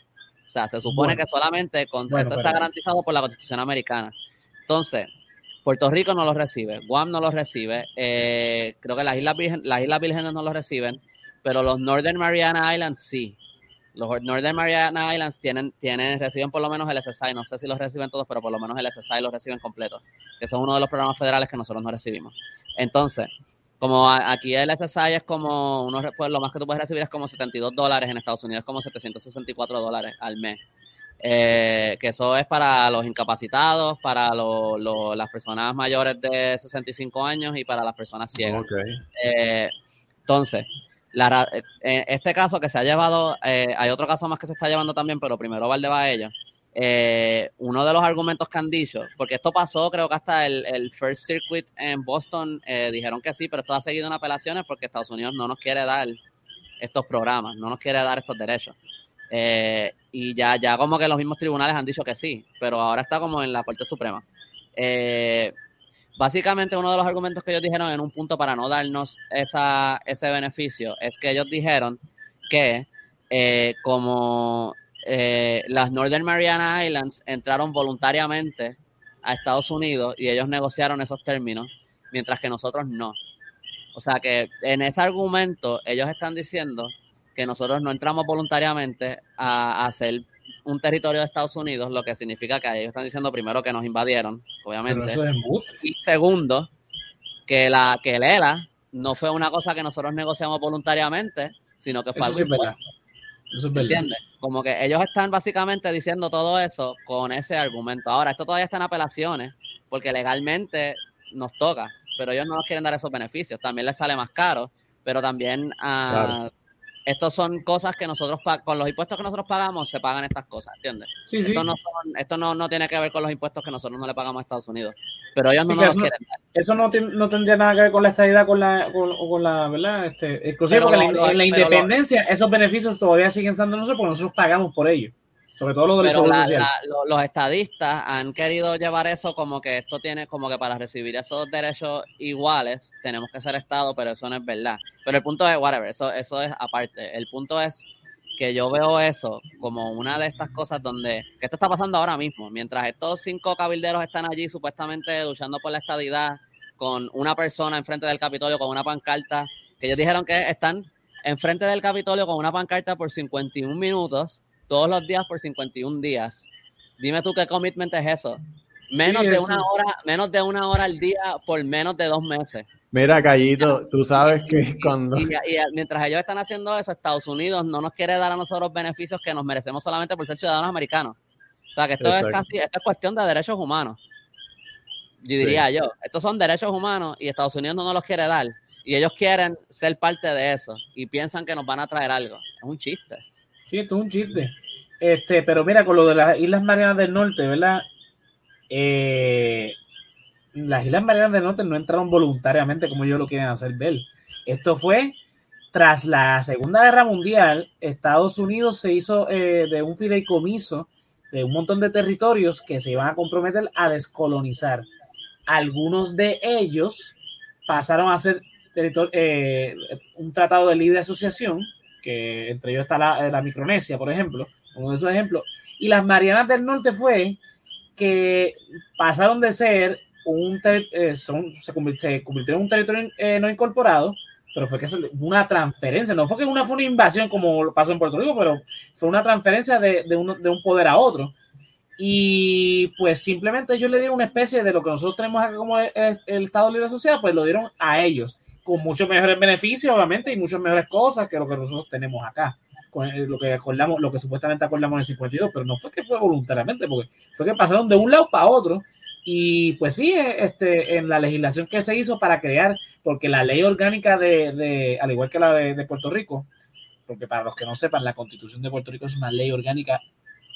C: O sea, se supone que solamente con, eso está garantizado por la Constitución americana. Entonces, Puerto Rico no los recibe, Guam no los recibe, eh, creo que las Islas, Virgen, las Islas Vírgenes no los reciben, pero los Northern Mariana Islands sí. Los Northern Mariana Islands tienen, tienen, reciben por lo menos el SSI, no sé si los reciben todos, pero por lo menos el SSI los reciben completos, que es uno de los programas federales que nosotros no recibimos. Entonces, como aquí el SSI es como, uno, pues lo más que tú puedes recibir es como 72 dólares en Estados Unidos, es como 764 dólares al mes. Eh, que eso es para los incapacitados, para las personas mayores de 65 años y para las personas ciegas. Eh, entonces, la, en este caso que se ha llevado, eh, hay otro caso más que se está llevando también, pero primero Valdebaello. Eh, uno de los argumentos que han dicho, porque esto pasó, creo que hasta el, el First Circuit en Boston dijeron que sí, pero esto ha seguido en apelaciones porque Estados Unidos no nos quiere dar estos programas, no nos quiere dar estos derechos. Eh, y ya, ya como que los mismos tribunales han dicho que sí, pero ahora está como en la Corte Suprema. Eh, básicamente uno de los argumentos que ellos dijeron en un punto para no darnos esa, ese beneficio es que ellos dijeron que eh, como las Northern Mariana Islands entraron voluntariamente a Estados Unidos y ellos negociaron esos términos, mientras que nosotros no. O sea que en ese argumento ellos están diciendo que nosotros no entramos voluntariamente a, hacer un territorio de Estados Unidos, lo que significa que ellos están diciendo primero que nos invadieron, obviamente. y segundo, que la que el ELA no fue una cosa que nosotros negociamos voluntariamente, sino que fue algo eso es ¿Entiendes? Como que ellos están básicamente diciendo todo eso con ese argumento. Ahora, esto todavía está en apelaciones, porque legalmente nos toca, pero ellos no nos quieren dar esos beneficios. También les sale más caro, pero también a, estos son cosas que nosotros, con los impuestos que nosotros pagamos, se pagan estas cosas, ¿entiendes?
A: Sí, sí.
C: Esto, no, esto no, no, tiene que ver con los impuestos que nosotros no le pagamos a Estados Unidos, pero ellos no nos
A: eso,
C: quieren
A: dar. Eso no, no, tendría nada que ver con la estadidad, con la, con, con la ¿verdad? Este, inclusive porque lo, la, en la independencia, lo, esos beneficios todavía siguen siendo nosotros porque nosotros pagamos por ellos. Sobre todo lo del
C: Pero la, la, los estadistas han querido llevar eso como que esto tiene, como que para recibir esos derechos iguales tenemos que ser Estado, pero eso no es verdad. Pero el punto es, whatever, eso, eso es aparte. El punto es que yo veo eso como una de estas cosas donde, que esto está pasando ahora mismo, mientras estos cinco cabilderos están allí supuestamente luchando por la estadidad con una persona enfrente del Capitolio con una pancarta, que ellos dijeron que están enfrente del Capitolio con una pancarta por 51 minutos todos los días por 51 días. Dime tú qué commitment es eso. Menos sí, de una hora, menos de una hora al día por menos de dos meses.
B: Mira, Callito, tú sabes que cuando.
C: Y, y, mientras ellos están haciendo eso, Estados Unidos no nos quiere dar a nosotros beneficios que nos merecemos solamente por ser ciudadanos americanos. O sea que esto Exacto. es casi, esto es cuestión de derechos humanos. Yo diría sí. yo, estos son derechos humanos y Estados Unidos no nos los quiere dar. Y ellos quieren ser parte de eso y piensan que nos van a traer algo. Es un chiste.
A: Sí, esto es un chiste. Este, pero mira, con lo de las Islas Marianas del Norte, ¿verdad? Eh, las Islas Marianas del Norte no entraron voluntariamente como ellos lo quieren hacer ver. Esto fue tras la Segunda Guerra Mundial, Estados Unidos se hizo eh, de un fideicomiso de un montón de territorios que se iban a comprometer a descolonizar. Algunos de ellos pasaron a ser eh, un tratado de libre asociación, entre ellos está la, la Micronesia, por ejemplo, uno de esos ejemplos. Y las Marianas del Norte fue que pasaron de ser un eh, se, convirtieron un territorio eh, no incorporado, pero fue que una transferencia, no fue que una, fue una invasión como pasó en Puerto Rico, pero fue una transferencia de, de, uno, de un poder a otro. Y pues simplemente ellos le dieron una especie de lo que nosotros tenemos como el, el Estado Libre Asociado, pues lo dieron a ellos, con muchos mejores beneficios, obviamente, y muchas mejores cosas que lo que nosotros tenemos acá con lo que acordamos, lo que supuestamente acordamos en el 52, pero no fue que fue voluntariamente, porque fue que pasaron de un lado para otro. Y pues sí, este, en la legislación que se hizo para crear, porque la ley orgánica de, de al igual que la de, Puerto Rico, porque para los que no sepan, la constitución de Puerto Rico es una ley orgánica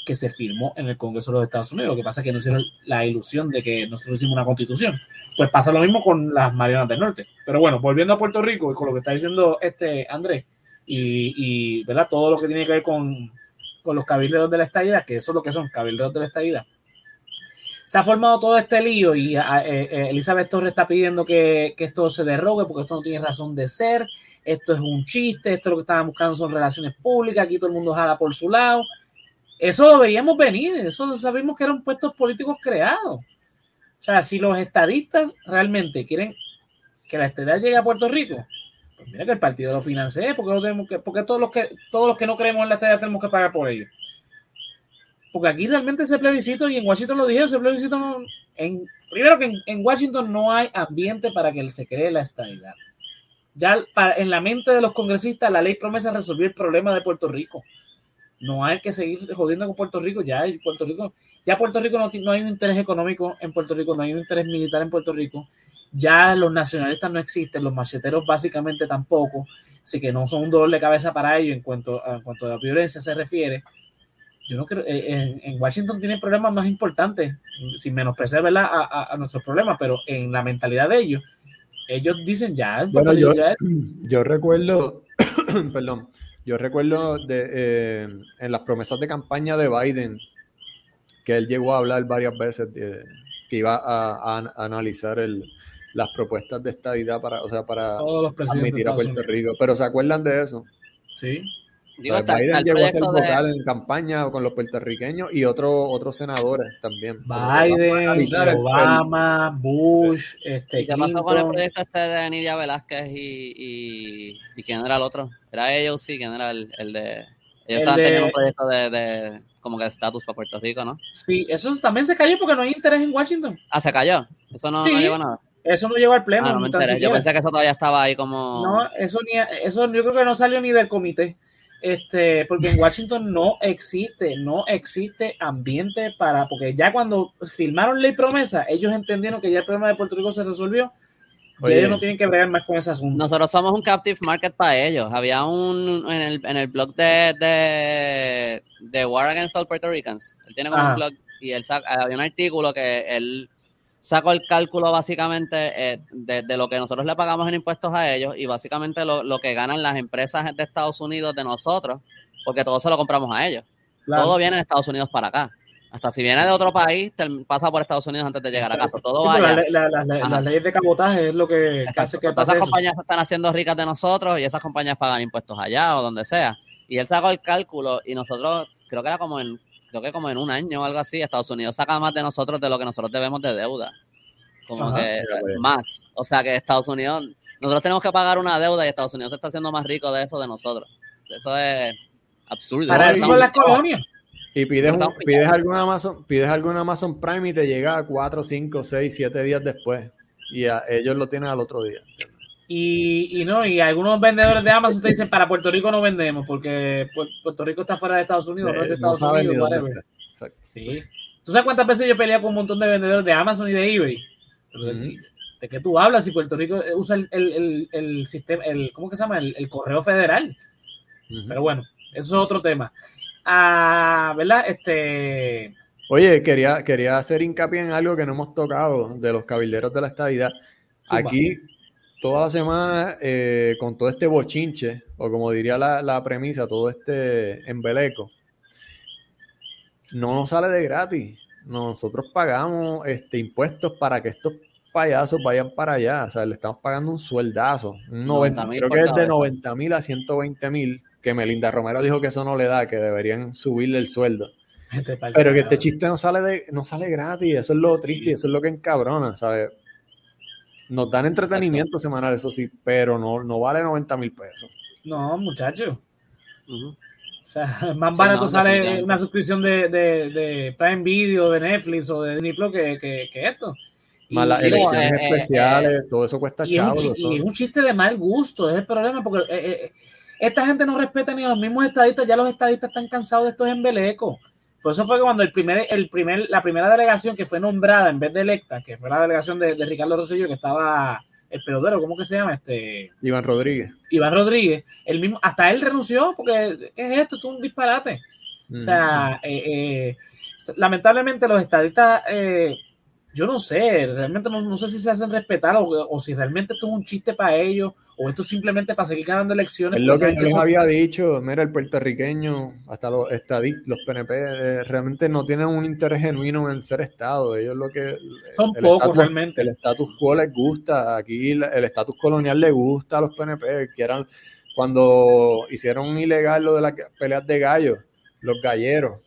A: que se firmó en el Congreso de los Estados Unidos. Lo que pasa es que no hicieron la ilusión de que nosotros hicimos una constitución. Pues pasa lo mismo con las Marianas del Norte. Pero bueno, volviendo a Puerto Rico y con lo que está diciendo este Andrés, y, y, ¿verdad? todo lo que tiene que ver con, con los cabilderos de la estadía, que eso es lo que son, cabilderos de la estadía. Se ha formado todo este lío y a, eh, Elizabeth Torres está pidiendo que, que, esto se derrogue porque esto no tiene razón de ser, esto es un chiste, esto lo que estaban buscando son relaciones públicas, aquí todo el mundo jala por su lado. Eso lo veíamos venir, eso sabemos que eran puestos políticos creados. O sea, si los estadistas realmente quieren que la estadía llegue a Puerto Rico, pues mira que el partido lo financie, porque, lo tenemos que, porque todos, los que, todos los que no creemos en la estadía tenemos que pagar por ello. Porque aquí realmente ese plebiscito, y en Washington lo dijeron, ese plebiscito no, en, primero que en, Washington no hay ambiente para que se cree la estadidad. Ya en la mente de los congresistas, la ley promesa resolvió el problema de Puerto Rico. No hay que seguir jodiendo con Puerto Rico. Ya Puerto Rico, ya Puerto Rico no, no hay un interés económico en Puerto Rico, no hay un interés militar en Puerto Rico ya los nacionalistas no existen, los macheteros básicamente tampoco, así que no son un dolor de cabeza para ellos en cuanto, en cuanto a la violencia se refiere. Yo no creo, en, en Washington tienen problemas más importantes, sin menospreciar ¿verdad? A, a, a, nuestros problemas, pero en la mentalidad de ellos, ellos dicen ya.
B: Bueno, yo, ya <clears throat> yo recuerdo, <clears throat> perdón, yo recuerdo de, eh, en las promesas de campaña de Biden, que él llegó a hablar varias veces de, que iba a, a analizar el, las propuestas de estadidad para, o sea, para admitir a Puerto Rico. Pero ¿se acuerdan de eso?
A: Sí.
B: Digo, o sea, Biden llegó a ser vocal de... en campaña con los puertorriqueños y otros otros senadores también.
A: Biden, Obama, el... Bush, sí. este.
C: ¿Y qué pasó con el proyecto este de Nidia Velázquez y, y, y quién era el otro? Era ellos sí, quién era el, el de. Ellos el estaban de... teniendo un proyecto de, de como que estatus para Puerto Rico, ¿no?
A: Sí, eso también se cayó porque no hay interés en Washington.
C: Ah, se cayó. Eso no,
A: sí.
C: no lleva nada.
A: Eso no llegó al pleno.
C: Ah, no me yo pensé que eso todavía estaba ahí como.
A: No, eso ni eso yo creo que no salió ni del comité. Este, porque en Washington no existe, no existe ambiente para, porque ya cuando firmaron ley promesa, ellos entendieron que ya el problema de Puerto Rico se resolvió. Ellos no tienen que bregar más con ese asunto.
C: Nosotros somos un captive market para ellos. Había un en el, en el blog de, de, de War Against All Puerto Ricans. Él tiene como un blog y él había un artículo que él sacó el cálculo básicamente eh, de, lo que nosotros le pagamos en impuestos a ellos y básicamente lo, lo, que ganan las empresas de Estados Unidos de nosotros, porque todo se lo compramos a ellos. Todo viene de Estados Unidos para acá. Hasta si viene de otro país, pasa por Estados Unidos antes de llegar a casa. Todo vaya.
A: las leyes de cabotaje es lo que hace que
C: pase Esas compañías se están haciendo ricas de nosotros y esas compañías pagan impuestos allá o donde sea. Y él sacó el cálculo y nosotros, creo que era como en, creo que como en un año o algo así, Estados Unidos saca más de nosotros de lo que nosotros debemos de deuda. Como que más. O sea que Estados Unidos, nosotros tenemos que pagar una deuda y Estados Unidos se está haciendo más rico de eso de nosotros. Eso es absurdo.
A: Para eso son las colonias.
B: Y pides, pides, algún Amazon, pides algún Amazon Prime y te llega a 4, 5, 6, 7 días después. Y ellos lo tienen al otro día.
A: Y, no, y algunos vendedores de Amazon te dicen para Puerto Rico no vendemos porque Puerto Rico está fuera de Estados Unidos, no es de Estados Unidos. Sí. ¿Tú sabes cuántas veces yo he peleado con un montón de vendedores de Amazon y de eBay? de, qué tú hablas si Puerto Rico usa el, sistema, el, ¿cómo que se llama? El, correo federal. Pero bueno, eso es otro tema. Ah, ¿verdad? Este.
B: Oye, quería, quería hacer hincapié en algo que no hemos tocado de los cabilderos de la estadidad. Aquí, toda la semana, eh, con todo este bochinche, o como diría la, premisa, todo este embeleco, no nos sale de gratis. Nosotros pagamos este, impuestos para que estos payasos vayan para allá. O sea, le estamos pagando un sueldazo. Un 90, creo que es de 90 mil a 120 mil que Melinda Romero dijo que eso no le da, que deberían subirle el sueldo. Este Pero que este chiste no sale de, no sale gratis, eso es lo triste, eso es lo que encabrona, ¿sabes? Nos dan entretenimiento semanal, eso sí, pero no, no vale 90 mil pesos.
A: No, muchacho. O sea, <laughs> más barato sale una suscripción de, de, de, Prime Video, de Netflix o de Disney Plus que, que, esto.
B: Más las elecciones eh, eh, especiales, eh, todo eso cuesta chavos.
A: Y es un chiste de mal gusto, es el problema, porque esta gente no respeta ni a los mismos estadistas, ya los estadistas están cansados de estos embelecos. Por eso fue que cuando el primer, el primer, la primera delegación que fue nombrada en vez de electa, que fue la delegación de, Ricardo Rosselló, que estaba el pelotero, ¿cómo que se llama? Este
B: Iván Rodríguez.
A: Iván Rodríguez, el mismo, hasta él renunció, porque ¿qué es esto? Esto es un disparate. O sea, eh, eh, lamentablemente los estadistas, eh, yo no sé, realmente no, sé si se hacen respetar o, o, si realmente esto es un chiste para ellos o esto simplemente para seguir ganando elecciones.
B: Es lo que yo les había dicho, mira, el puertorriqueño, hasta los estadistas, los PNP, eh, realmente no tienen un interés genuino en ser Estado. Ellos lo que...
A: Son pocos realmente.
B: El status quo les gusta, aquí el estatus colonial le gusta a los PNP, que eran cuando hicieron ilegal lo de las peleas de gallos, los galleros,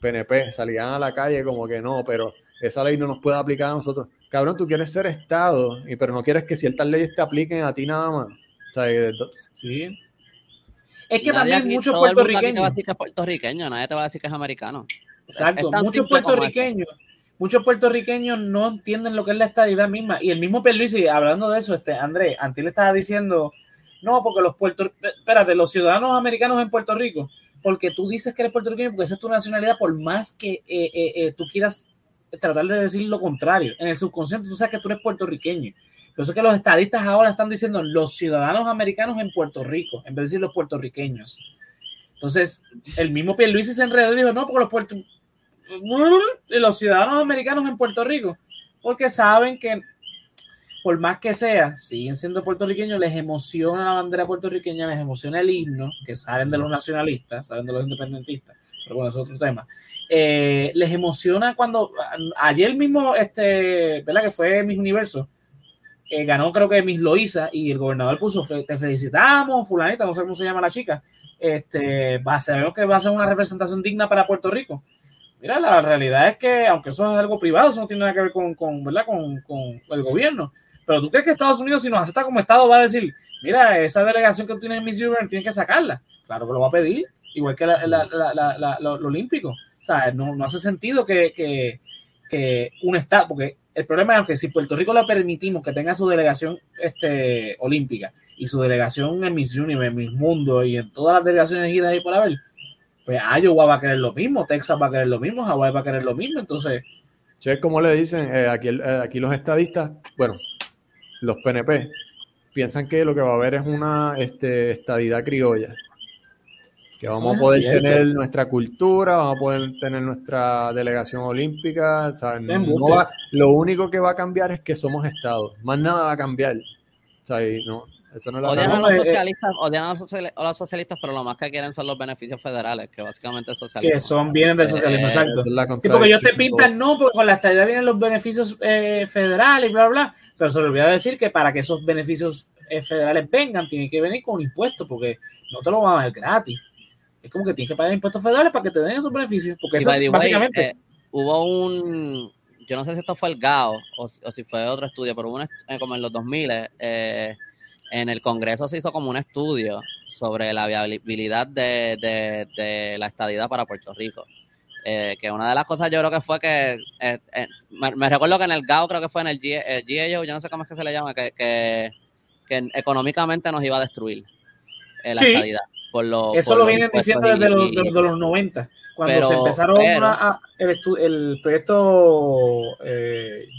B: PNP, salían a la calle como que no, pero esa ley no nos puede aplicar a nosotros cabrón, tú quieres ser Estado, y, pero no quieres que ciertas leyes te apliquen a ti nada más. O sea,
A: sí. Es que también muchos puertorriqueños.
C: Nadie te va a decir que es puertorriqueño, nadie te va a decir que es americano.
A: Exacto, muchos puertorriqueños. Muchos puertorriqueños no entienden lo que es la estadidad misma. Y el mismo Perluisi, hablando de eso, este, Andrés, Antil le estaba diciendo, no, porque los puerto, espérate, los ciudadanos americanos en Puerto Rico, porque tú dices que eres puertorriqueño porque esa es tu nacionalidad, por más que eh, eh, eh, tú quieras tratar de decir lo contrario. En el subconsciente tú sabes que tú eres puertorriqueño. Por eso es que los estadistas ahora están diciendo los ciudadanos americanos en Puerto Rico, en vez de decir los puertorriqueños. Entonces, el mismo Pierluisi se enredó y dijo, no, porque los, puerto... los ciudadanos americanos en Puerto Rico, porque saben que por más que sea, siguen siendo puertorriqueños, les emociona la bandera puertorriqueña, les emociona el himno, que salen de los nacionalistas, salen de los independentistas, pero bueno, es otro tema. Eh, les emociona cuando ayer mismo, este, ¿verdad? Que fue Mis Universo, eh, ganó creo que Miss Loisa y el gobernador puso, te felicitamos, fulanita, no sé cómo se llama la chica, este, va a ser, que va a ser una representación digna para Puerto Rico. Mira, la realidad es que, aunque eso es algo privado, eso no tiene nada que ver con, con ¿verdad? Con, con, el gobierno. Pero tú crees que Estados Unidos, si nos acepta como Estado, va a decir, mira, esa delegación que tú tienes en Miss Universe, tienes que sacarla. Claro que lo va a pedir, igual que la, la, lo olímpico sea, no, no hace sentido que, que, que, un Estado, porque el problema es que si Puerto Rico le permitimos que tenga su delegación este, olímpica y su delegación en Miss Universe, en Miss Mundo y en todas las delegaciones idas ahí por haber, pues Iowa va a querer lo mismo, Texas va a querer lo mismo, Hawaii va a querer lo mismo, entonces...
B: Che, como le dicen, eh, aquí, eh, aquí los estadistas, bueno, los PNP, piensan que lo que va a haber es una este, estadidad criolla. Que vamos a poder tener nuestra cultura, vamos a poder tener nuestra delegación olímpica. lo único que va a cambiar es que somos estados. Más nada va a cambiar. no,
C: odian, a los socialistas, odian a los, socialistas, pero lo más que quieren son los beneficios federales, que básicamente es socialismo.
A: Que son, vienen del socialismo, eh, exacto. sí, porque ellos te pintan, no, porque con la estadía vienen los beneficios eh, federales y bla, bla, pero se le olvida decir que para que esos beneficios eh, federales vengan, tienen que venir con un impuesto, porque no te lo van a dar gratis. Es como que tienes que pagar impuestos federales para que te den esos beneficios, porque eso es, básicamente...
C: hubo un, yo no sé si esto fue el GAO o, o si fue otro estudio, pero hubo como en los 2000, eh, en el Congreso se hizo como un estudio sobre la viabilidad de, la estadidad para Puerto Rico. Eh, que una de las cosas yo creo que fue que, eh, eh, me, recuerdo que en el GAO, creo que fue en el, GAO, yo no sé cómo es que se le llama, que, económicamente nos iba a destruir la estadidad. Por
A: Eso lo, vienen diciendo desde los, los 90, cuando se empezaron a, el, proyecto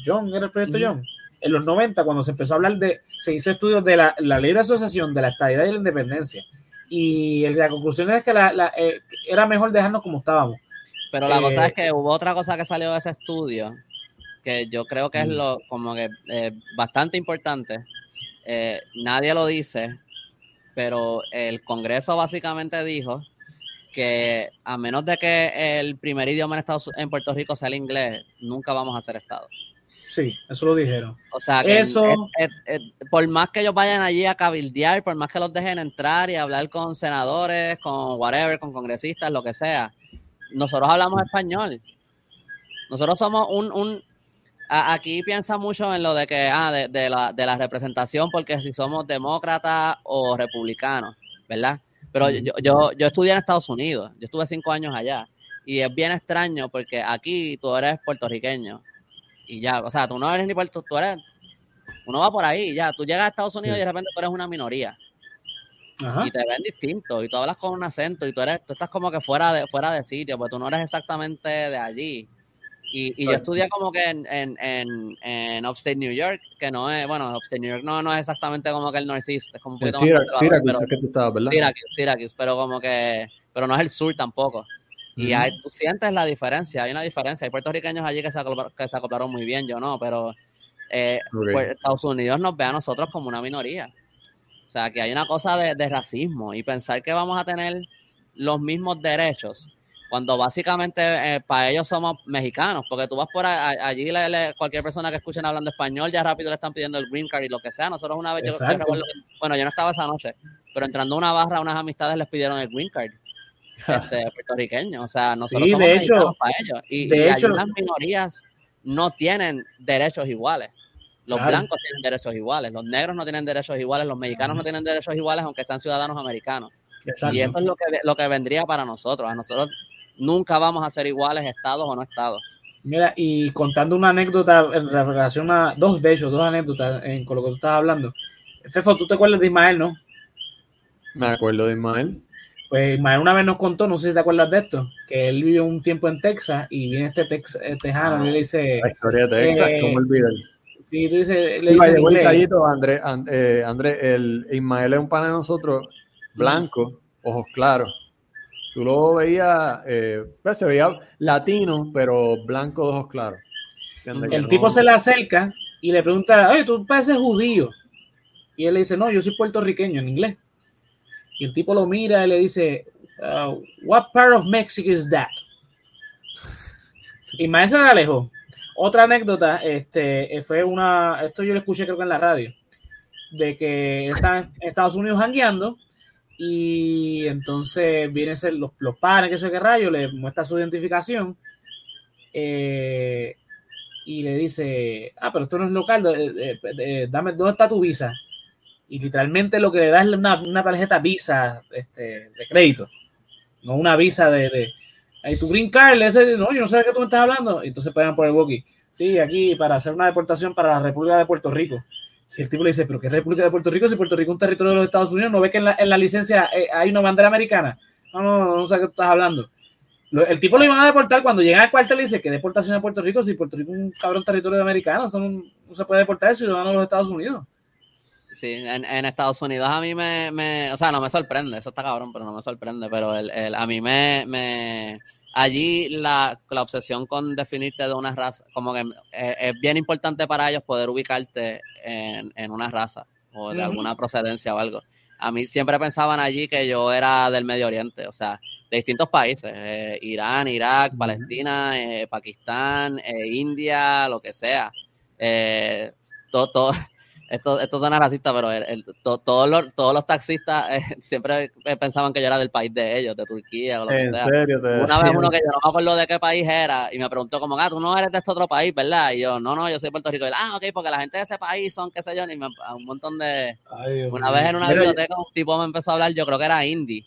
A: John, ¿era el proyecto John? en los 90, cuando se empezó a hablar de, se hizo estudios de la, la ley de asociación, de la estadidad y la independencia. Y la conclusión es que la, eh, era mejor dejarnos como estábamos.
C: Pero la cosa es eh, que hubo otra cosa que salió de ese estudio, que yo creo que es lo como que eh, bastante importante. nadie lo dice, pero el Congreso básicamente dijo que a menos de que el primer idioma en, Estados, en Puerto Rico sea el inglés, nunca vamos a ser Estado.
A: Sí, eso lo dijeron.
C: O sea, que eso... por más que ellos vayan allí a cabildear, por más que los dejen entrar y hablar con senadores, con whatever, con congresistas, lo que sea, nosotros hablamos español. Nosotros somos un, un aquí piensa mucho en lo de que, ah, de, la, de la representación, porque si somos demócratas o republicanos, ¿verdad? Pero yo, yo, yo estudié en Estados Unidos, yo estuve cinco años allá, y es bien extraño porque aquí tú eres puertorriqueño, y ya, o sea, tú no eres ni puerto, tú eres, uno va por ahí, ya, tú llegas a Estados Unidos y de repente tú eres una minoría. Y te ven distinto, y tú hablas con un acento, y tú eres, tú estás como que fuera de, fuera de sitio, porque tú no eres exactamente de allí. Y, y yo estudié como que en, en, en, en, Upstate New York, que no es, bueno, Upstate New York no, no es exactamente como que el Northeast, es como un poquito
B: más Syracuse, que tú estabas, ¿verdad?
C: Syracuse, Syracuse, pero como que, pero no es el sur tampoco. Y hay, tú sientes la diferencia, hay una diferencia. Hay puertorriqueños allí que se, acoplaron, muy bien, yo no, pero eh, pues, Estados Unidos nos ve a nosotros como una minoría. O sea, que hay una cosa de, racismo y pensar que vamos a tener los mismos derechos cuando básicamente eh, para ellos somos mexicanos, porque tú vas por allí, cualquier persona que escuchen hablando español, ya rápido le están pidiendo el green card y lo que sea. Nosotros una vez, yo, bueno, yo no estaba esa noche, pero entrando a una barra, unas amistades les pidieron el green card este, puertorriqueños. O sea, nosotros somos de hecho, para ellos. Y, de hecho, las minorías no tienen derechos iguales. Los blancos tienen derechos iguales, los negros no tienen derechos iguales, los mexicanos no tienen derechos iguales, aunque sean ciudadanos americanos. Y eso es lo que, lo que vendría para nosotros. A nosotros nunca vamos a ser iguales, estados o no estados.
A: Mira, y contando una anécdota en relación a dos de ellos, dos anécdotas en, con lo que tú estabas hablando. Fefo, ¿tú te acuerdas de Ismael, no?
B: Me acuerdo de Ismael.
A: Pues Ismael una vez nos contó, no sé si te acuerdas de esto, que él vivió un tiempo en Texas y viene este tex, eh, tejano y le dice...
B: La historia de Texas, eh, ¿cómo olvidar?
A: Sí, tú dices... Le dice
B: André, eh, André, el Ismael es un pana de nosotros, blanco, ojos claros. Tú lo veías, eh, pues se veía latino, pero blanco de ojos claros.
A: El tipo se le acerca y le pregunta, oye, tú pareces judío. Y él le dice, no, yo soy puertorriqueño en inglés. Y el tipo lo mira y le dice, uh, What part of Mexico is that? Y maestra le alejó. Otra anécdota, este, fue una, esto yo lo escuché creo que en la radio, de que están en Estados Unidos jangueando y entonces vienen los, los padres, que sé qué rayo, le muestra su identificación eh, y le dice, ah, pero esto no es local, dame, ¿dónde está tu visa? y literalmente lo que le da es una, tarjeta Visa este, de crédito, no una visa de, de ahí tu green card, le no, yo no sé de qué tú me estás hablando, y entonces pueden por el walkie, sí, aquí para hacer una deportación para la República de Puerto Rico. Y el tipo le dice, pero ¿qué República de Puerto Rico? Si Puerto Rico es un territorio de los Estados Unidos, ¿no ve que en la, en la licencia eh, hay una bandera americana? No, no, no, no sé qué estás hablando. el tipo lo iban a deportar cuando llega al cuartel y dice que deportación a Puerto Rico si Puerto Rico es un cabrón territorio de americanos, son se puede deportar ciudadano de los Estados Unidos.
C: Sí, en, en, Estados Unidos a mí me, me, o sea, no me sorprende, eso está cabrón, pero no me sorprende, pero el, el, a mí me, me allí la, la, obsesión con definirte de una raza, como que es, es bien importante para ellos poder ubicarte en, en una raza o de alguna procedencia o algo. A mí siempre pensaban allí que yo era del Medio Oriente, o sea, de distintos países, eh, Irán, Irak, Palestina, eh, Pakistán, eh, India, lo que sea. todo, todo, esto, esto suena racista, pero el, to, todos, los, todos los taxistas eh, <laughs> siempre pensaban que yo era del país de ellos, de Turquía o lo que
B: ¿En
C: sea.
B: serio? Te
C: Una vez uno que yo no me acuerdo de qué país era y me preguntó como, ah, tú no eres de este otro país, ¿verdad? Y yo, no, no, yo soy de Puerto Rico. Y él, ah, ok, porque la gente de ese país son, qué sé yo, y me, un montón de...
A: Ay,
C: una vez en una
B: Mira,
C: biblioteca un tipo me empezó a hablar, yo creo que era hindi,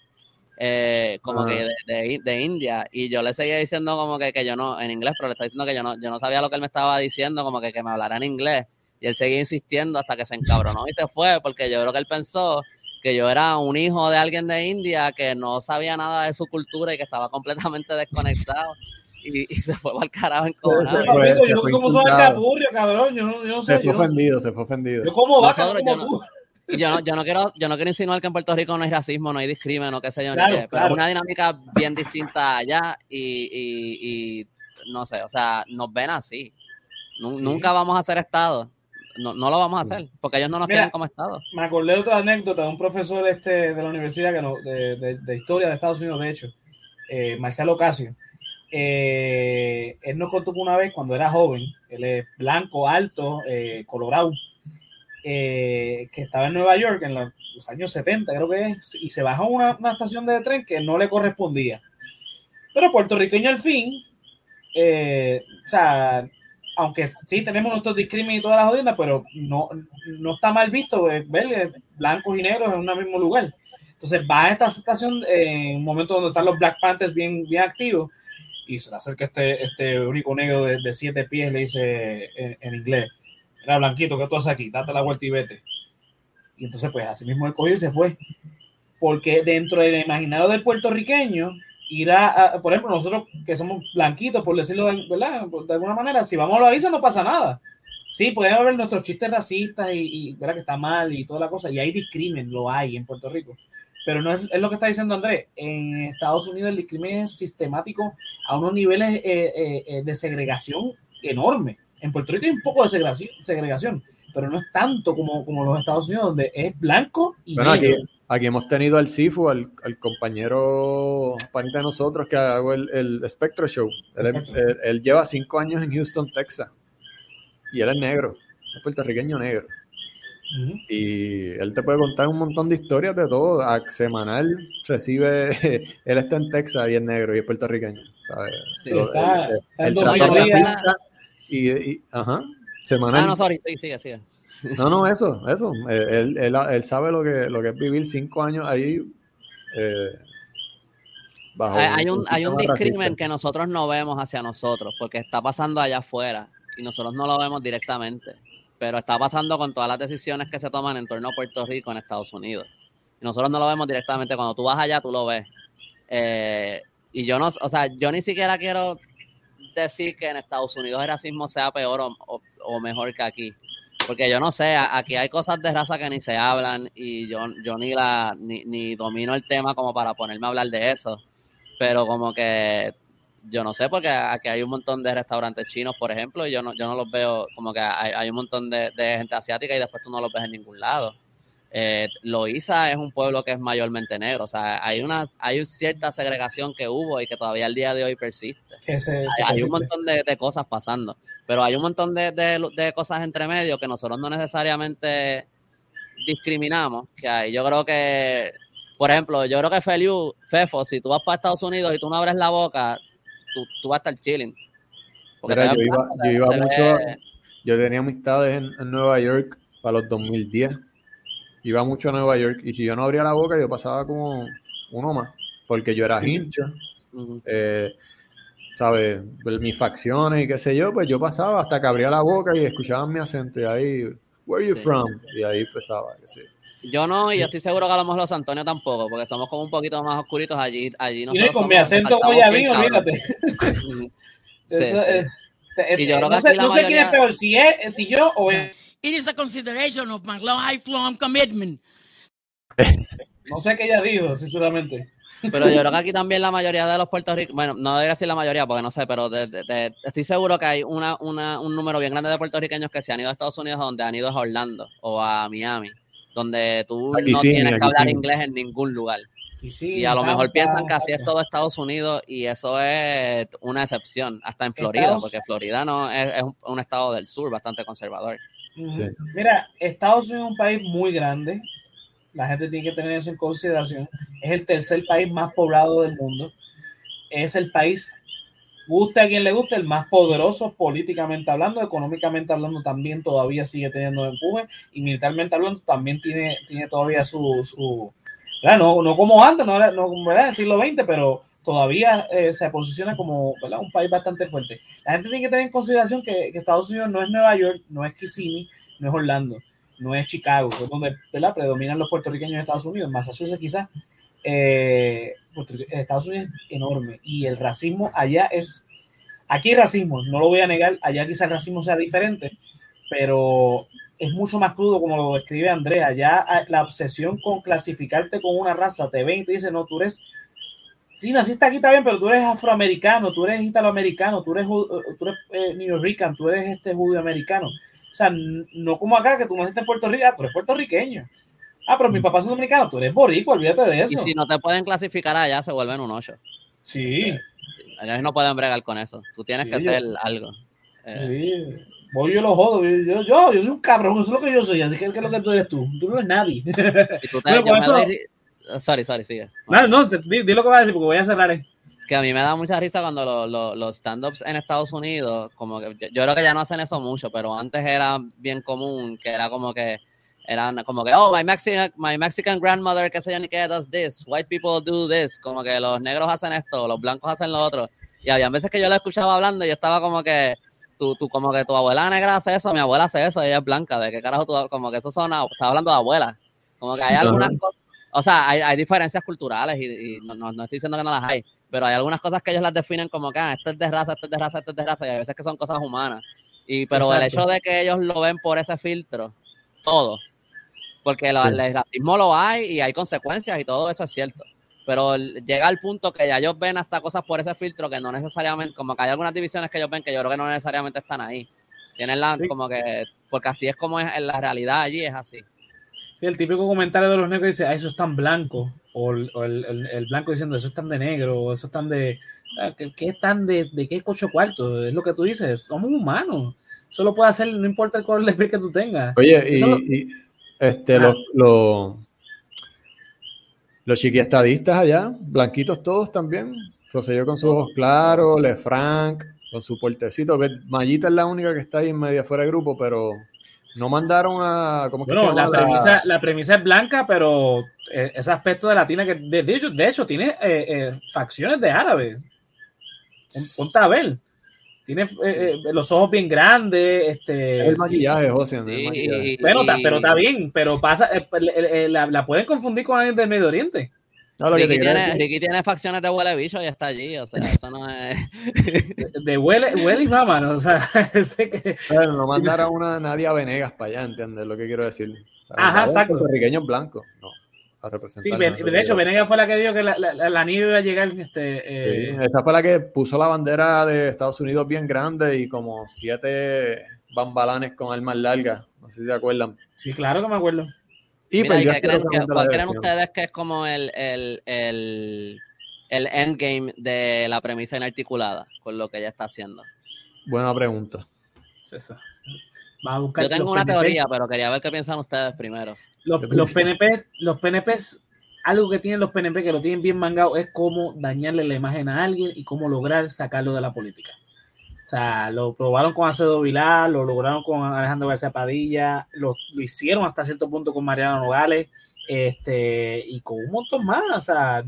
C: eh, como
B: Ah.
C: que de, de, de India, y yo le seguía diciendo como que, que yo no, en inglés, pero le estaba diciendo que yo no, yo no sabía lo que él me estaba diciendo, como que, que me hablara en inglés. Y él seguía insistiendo hasta que se encabronó y se fue, porque yo creo que él pensó que yo era un hijo de alguien de India que no sabía nada de su cultura y que estaba completamente desconectado. Y, y se fue al carajo en
A: yo
B: se fue
A: como soy capurrio, cabrón. Yo no, yo no
B: Se
A: sé.
B: fue
A: Yo, no-
B: ofendido, se fue ofendido.
A: yo como vaca,
C: Nosotros,
A: como
C: yo no-
A: tú.
C: Yo no, yo no quiero, yo no quiero insinuar que en Puerto Rico no hay racismo, no hay discrimen, o qué sé yo, ni
A: Claro,
C: qué, pero
A: claro.
C: es una dinámica bien distinta allá y, y, y no sé, o sea, nos ven así. Nu-
A: Sí.
C: Nunca vamos a ser Estado. No, no lo vamos a hacer, porque ellos no nos
A: Mira,
C: quieren como Estado.
A: Me acordé de otra anécdota de un profesor este, de la universidad que no, de, de- de historia de Estados Unidos, de hecho, eh, Marcelo Ocasio. Eh, él nos contó que una vez cuando era joven, él es blanco, alto, eh, colorado, eh, que estaba en Nueva York en los, los años 70, creo que es, y se bajó a una, una estación de tren que no le correspondía. Pero puertorriqueño al fin, eh, o sea, aunque sí tenemos nuestros discrimen y todas las jodiendas, pero no, no está mal visto eh, ver eh, blancos y negros en un mismo lugar. Entonces va a esta estación eh, en un momento donde están los Black Panthers bien, bien activos y se le acerca este, este único negro de, de siete pies, le dice en, en inglés, era blanquito, ¿qué tú haces aquí? Date la vuelta y vete. Y entonces pues así mismo él cogió y se fue. Porque dentro del imaginario del puertorriqueño, ir a, por ejemplo, nosotros que somos blanquitos, por decirlo de, ¿verdad? de alguna manera, si vamos a la isla no pasa nada. Sí, podemos haber nuestros chistes racistas y, y ¿verdad? que está mal y toda la cosa, y hay discrimen, lo hay en Puerto Rico. Pero no es, es lo que está diciendo Andrés. En Estados Unidos el discrimen es sistemático a unos niveles eh, eh, eh, de segregación enorme. En Puerto Rico hay un poco de segregación, segregación pero no es tanto como, como los Estados Unidos, donde es blanco y
B: Bueno,
A: negro.
B: aquí hemos tenido al Sifu, al, al compañero panita de nosotros que hago el, el Spectro Show. Él, es-
A: Spectro.
B: él- él lleva cinco años en Houston, Texas. Y él es negro, es puertorriqueño negro. Y él te puede contar un montón de historias de todo. A- semanal recibe, <laughs> él está en Texas y es negro y es puertorriqueño. ¿sabes?
C: Sí,
B: So,
A: está-
B: él-
A: está
B: la y, y- ajá, semanal.
C: Ah, no, sorry, sí, sigue, sigue.
B: No, no, eso, eso. <laughs> Eh, Él, él, él sabe lo que, lo que es vivir cinco años ahí. eh, bajo
C: Hay, hay un, hay un discrimen
B: racista.
C: que nosotros no vemos hacia nosotros, porque está pasando allá afuera y nosotros no lo vemos directamente, pero está pasando con todas las decisiones que se toman en torno a Puerto Rico en Estados Unidos. Y nosotros no lo vemos directamente, cuando tú vas allá tú lo ves. Eh, y yo no, o sea, yo ni siquiera quiero decir que en Estados Unidos el racismo sea peor o, o- o mejor que aquí. Porque yo no sé, aquí hay cosas de raza que ni se hablan y yo, yo ni la ni, ni domino el tema como para ponerme a hablar de eso. Pero como que yo no sé, porque aquí hay un montón de restaurantes chinos, por ejemplo, y yo no, yo no los veo, como que hay, hay un montón de, de gente asiática y después tú no los ves en ningún lado. Eh, Loíza es un pueblo que es mayormente negro, o sea, hay una hay cierta segregación que hubo y que todavía al día de hoy persiste hay, un montón de, de cosas pasando, pero hay un montón de, de- de cosas entre medio que nosotros no necesariamente discriminamos, que hay. Yo creo que, por ejemplo, yo creo que Feliu, Fefo, si tú vas para Estados Unidos y tú no abres la boca, tú, tú vas a estar chilling.
B: Mira, yo iba, yo mucho, yo tenía amistades en, en Nueva York para los 2010. Iba mucho a Nueva York y si yo no abría la boca yo pasaba como uno más, porque yo era eh, ¿sabes? Pues, Mis facciones y qué sé yo, pues yo pasaba hasta que abría la boca y escuchaban mi acento y ahí, where are you
C: Sí.
B: from? Y ahí empezaba, que sí.
C: Yo no, y yo estoy seguro que a lo mejor los Antonio tampoco, porque somos como un poquito más oscuritos allí. allí
A: Y
C: nosotros
A: con mi acento guayabí,
C: bien, cabrón.
A: olvídate.
C: Ujú. <laughs> Sí,
A: Eso
C: sí.
A: es- Y yo no sé, no sé quién es peor, si, es, si yo o él.
D: It is a consideration of my lifelong commitment.
A: No sé qué ella dijo, sinceramente.
C: Pero yo creo que aquí también la mayoría de los puertorriqueños, bueno, no debería decir la mayoría porque no sé, pero estoy seguro que hay una, una, un número bien grande de puertorriqueños que se han ido a Estados Unidos donde han ido a Orlando o a Miami, donde tú no tienes que hablar inglés en ningún lugar. y a lo mejor piensan que así es todo Estados Unidos y eso es una excepción, hasta en Florida, porque Florida no es, un, estado del sur bastante conservador.
A: Mira, Estados Unidos es un país muy grande, la gente tiene que tener eso en consideración. Es el tercer país más poblado del mundo. Es el país, guste a quien le guste, el más poderoso políticamente hablando, económicamente hablando también todavía sigue teniendo empuje y militarmente hablando también tiene, tiene todavía su... su no, no como antes, no, no como en el siglo XX, pero todavía eh, se posiciona como un país bastante fuerte. La gente tiene que tener en consideración que, que Estados Unidos no es Nueva York, no es Kissimmee, no es Orlando no es Chicago, es donde predominan los puertorriqueños en Estados Unidos, Massachusetts quizás. Eh, Estados Unidos es enorme. Y el racismo allá es, aquí hay racismo, no lo voy a negar, allá quizás el racismo sea diferente, pero es mucho más crudo como lo describe Andrea, allá la obsesión con clasificarte con una raza, te ven y te dicen, no, tú eres, sí, naciste aquí bien, pero tú eres afroamericano, tú eres italoamericano, tú eres, tú eres eh, tú eres este judío americano o sea, no como acá, que tú naciste en Puerto Rico, ah, tú eres puertorriqueño. Ah, pero mi papá es dominicano, tú eres boricua, olvídate de eso.
C: Y si no te pueden clasificar allá, se vuelven un ocho.
A: Sí.
C: Ellos no pueden bregar con eso. Tú tienes que hacer algo.
A: Eh. Sí. Voy yo lo jodo. Yo, yo, yo soy un cabrón, eso es lo que yo soy. Así que, ¿qué es lo que tú eres tú? Tú no eres nadie. Y tú te,
C: con eso... Sorry, sorry, sigue.
A: No, no, di, lo que vas a decir porque voy a cerrar. Eh
C: que a mí me da mucha risa cuando los stand-ups en Estados Unidos, como que yo, creo que ya no hacen eso mucho, pero antes era bien común, que era como que eran como que, oh, my Mexican, my Mexican grandmother, que se yo ni qué, does this, white people do this, como que los negros hacen esto, los blancos hacen lo otro. Y había veces que yo lo escuchaba hablando y yo estaba como que, tú, tú como que tu abuela negra hace eso, mi abuela hace eso, ella es blanca, ¿de qué carajo tú, como que eso son, estaba hablando de abuela. Como que hay algunas cosas, o sea, hay, hay diferencias culturales y, no, no, no estoy diciendo que no las hay, pero hay algunas cosas que ellos las definen como que ah, esto es de raza, esto es de raza, esto es de raza, y a veces que son cosas humanas. Y, pero el hecho de que ellos lo ven por ese filtro, todo, porque el racismo lo hay y hay consecuencias y todo eso es cierto. Pero llega al punto que ya ellos ven hasta cosas por ese filtro que no necesariamente, como que hay algunas divisiones que ellos ven que yo creo que no necesariamente están ahí. Tienen la, como que, porque así es como es en la realidad allí, es así.
A: Sí, el típico comentario de los negros dice, ah, eso es tan blanco o, el, blanco diciendo eso están de negro, o eso están de. ¿Qué, están de, de qué cocho cuarto? Es lo que tú dices, somos humanos. Eso lo puede hacer, no importa el color de piel que tú tengas.
B: Oye, y, este, los, los, los chiquiestadistas allá, blanquitos todos también. Roselló con sus ojos claros, Lefranc con su portecito. Mayita es la única que está ahí en media fuera de grupo, pero no mandaron a. ¿cómo que
A: la, premisa, la... premisa es blanca, pero eh, ese aspecto de latina que de, hecho, de hecho tiene eh, eh, facciones de árabe. Ponte a ver. Tiene los ojos bien grandes. Este,
B: el maquillaje, José.
A: pero, pero está bien, pero pasa, la, la, pueden confundir con alguien del Medio Oriente.
C: Ricky, tiene, facciones de huele bicho y está allí, o sea, <laughs> eso no es...
A: De, huele, huele y mamá, o sea, <laughs> sé
B: que... Bueno, no <laughs> mandar a una Nadia Venegas para allá, ¿entiendes lo que quiero decir?
A: Ajá, exacto.
B: Puertorriqueños blancos, no. A representar
A: sí, de hecho, Venegas fue la que dijo que la, la, la nieve iba a llegar. Este,
B: eh... esa fue la que puso la bandera de Estados Unidos bien grande y como siete bambalanes con armas largas. No sé si se acuerdan.
A: Sí, claro que me acuerdo.
C: Y pues, ¿Cuál creen ustedes que es como el, el, el, el, endgame de la premisa inarticulada con lo que ella está haciendo?
B: Buena pregunta.
C: Yo tengo una teoría, pero quería ver qué piensan ustedes primero.
A: Los, los PNP, los PNPs, algo que tienen los PNP que lo tienen bien mangado es cómo dañarle la imagen a alguien y cómo lograr sacarlo de la política. O sea, lo probaron con Acedo Vilar, lo lograron con Alejandro García Padilla, lo, hicieron hasta cierto punto con Mariano Nogales, este, y con un montón más. O sea,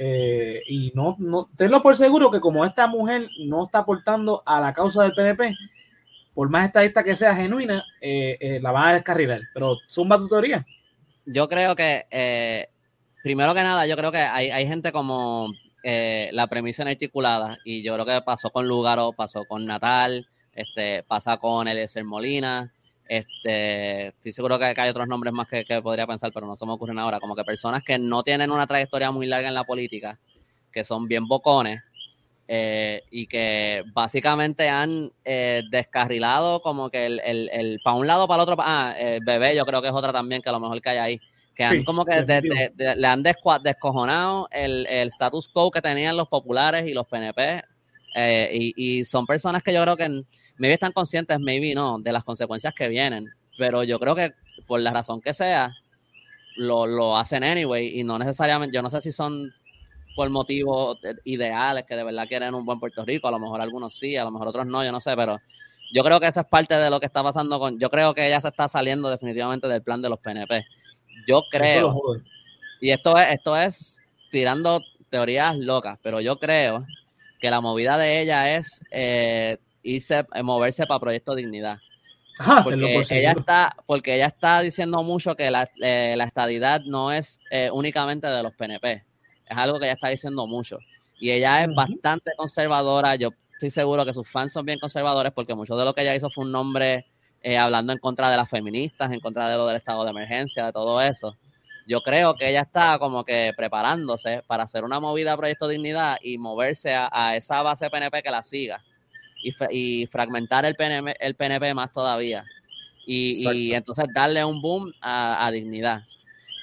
A: eh, y no, no, tenlo por seguro que como esta mujer no está aportando a la causa del PNP, por más estadista que sea genuina, eh, eh, la van a descarrilar. Pero zumba tu teoría.
C: Yo creo que, primero que nada, yo creo que hay, hay gente como eh, la premisa inarticulada y yo creo que pasó con Lugaro, pasó con Natal, este, pasa con Eliezer Molina, este, estoy seguro que, hay otros nombres más que, podría pensar, pero no se me ocurren ahora, como que personas que no tienen una trayectoria muy larga en la política, que son bien bocones eh, y que básicamente han eh, descarrilado como que el, el, el para un lado, para el otro, ah, bebé yo creo que es otra también que a lo mejor que hay ahí que han como que le han descojonado el, el, status quo que tenían los populares y los PNP. Eh, y, y, son personas que yo creo que maybe están conscientes, maybe no, de las consecuencias que vienen. Pero yo creo que por la razón que sea, lo, lo hacen anyway. Y no necesariamente, yo no sé si son por motivos ideales que de verdad quieren un buen Puerto Rico. A lo mejor algunos sí, a lo mejor otros no, yo no sé, pero yo creo que eso es parte de lo que está pasando con. Yo creo que ella se está saliendo definitivamente del plan de los PNP. Yo creo, y esto es, esto es tirando teorías locas, pero yo creo que la movida de ella es eh, irse, eh, moverse para Proyecto Dignidad. porque ella está, porque ella está diciendo mucho que la, eh, estadidad no es únicamente de los PNP. Es algo que ella está diciendo mucho. Y ella es bastante conservadora. Yo estoy seguro que sus fans son bien conservadores porque mucho de lo que ella hizo fue un nombre eh, hablando en contra de las feministas, en contra de lo del estado de emergencia, de todo eso. Yo creo que ella está como que preparándose para hacer una movida a Proyecto Dignidad y moverse a, esa base PNP que la siga y, fragmentar el PNP, el PNP más todavía. Y, entonces darle un boom a, Dignidad.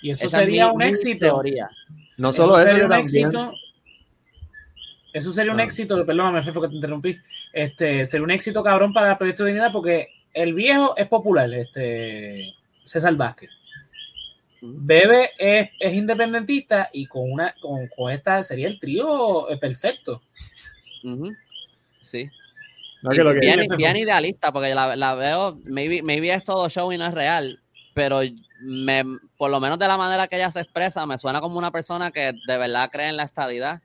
A: Y eso sería un éxito. Teoría.
B: No solo eso, sería un
A: éxito. Eso sería un ah. éxito, perdóname, Fefo, que te interrumpí. Este, sería un éxito cabrón para el Proyecto Dignidad porque el viejo es popular, este César Vázquez. Bebe es, independentista y con una con, esta sería el trío eh, perfecto.
C: Sí. bien, idealista, porque la, veo, maybe, maybe es todo show y no es real, pero me, por lo menos de la manera que ella se expresa, me suena como una persona que de verdad cree en la estadidad.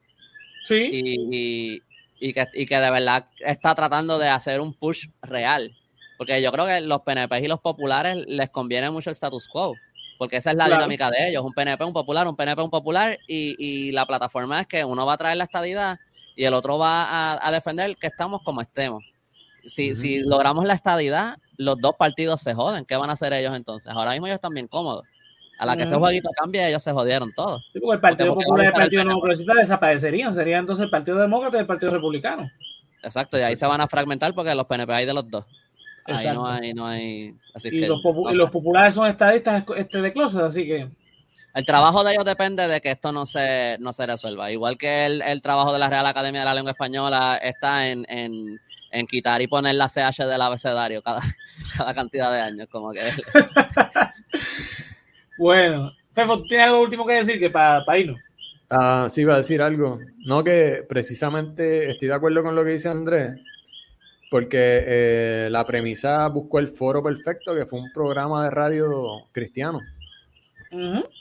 A: Sí.
C: Y, y, que, y que de verdad está tratando de hacer un push real. Porque yo creo que los PNP y los populares les conviene mucho el status quo, porque esa es la dinámica de ellos, un PNP, un popular, un PNP, un popular, y, y, la plataforma es que uno va a traer la estadidad y el otro va a, defender que estamos como estemos. Si, si logramos la estadidad, los dos partidos se joden. ¿Qué van a hacer ellos entonces? Ahora mismo ellos están bien cómodos. A la que ese jueguito cambie, ellos se jodieron todos.
A: el Partido Popular y el Partido Demócrata desaparecerían. Sería entonces el Partido Demócrata y el Partido Republicano.
C: Exacto, y ahí se van a fragmentar porque los PNP hay de los dos. Ahí no hay, no hay.
A: y los, populares son estadistas este, de closet, así que.
C: El trabajo de ellos depende de que esto no se, no se resuelva. Igual que el, trabajo de la Real Academia de la Lengua Española está en, quitar y poner la CH del abecedario cada, <laughs> cada cantidad de años. Como que. <laughs>
A: bueno, Fefo, ¿tienes algo último que decir que para pa irnos?
B: Ah, sí, iba a decir algo. No, que precisamente estoy de acuerdo con lo que dice Andrés porque eh, la premisa buscó el foro perfecto, que fue un programa de radio cristiano.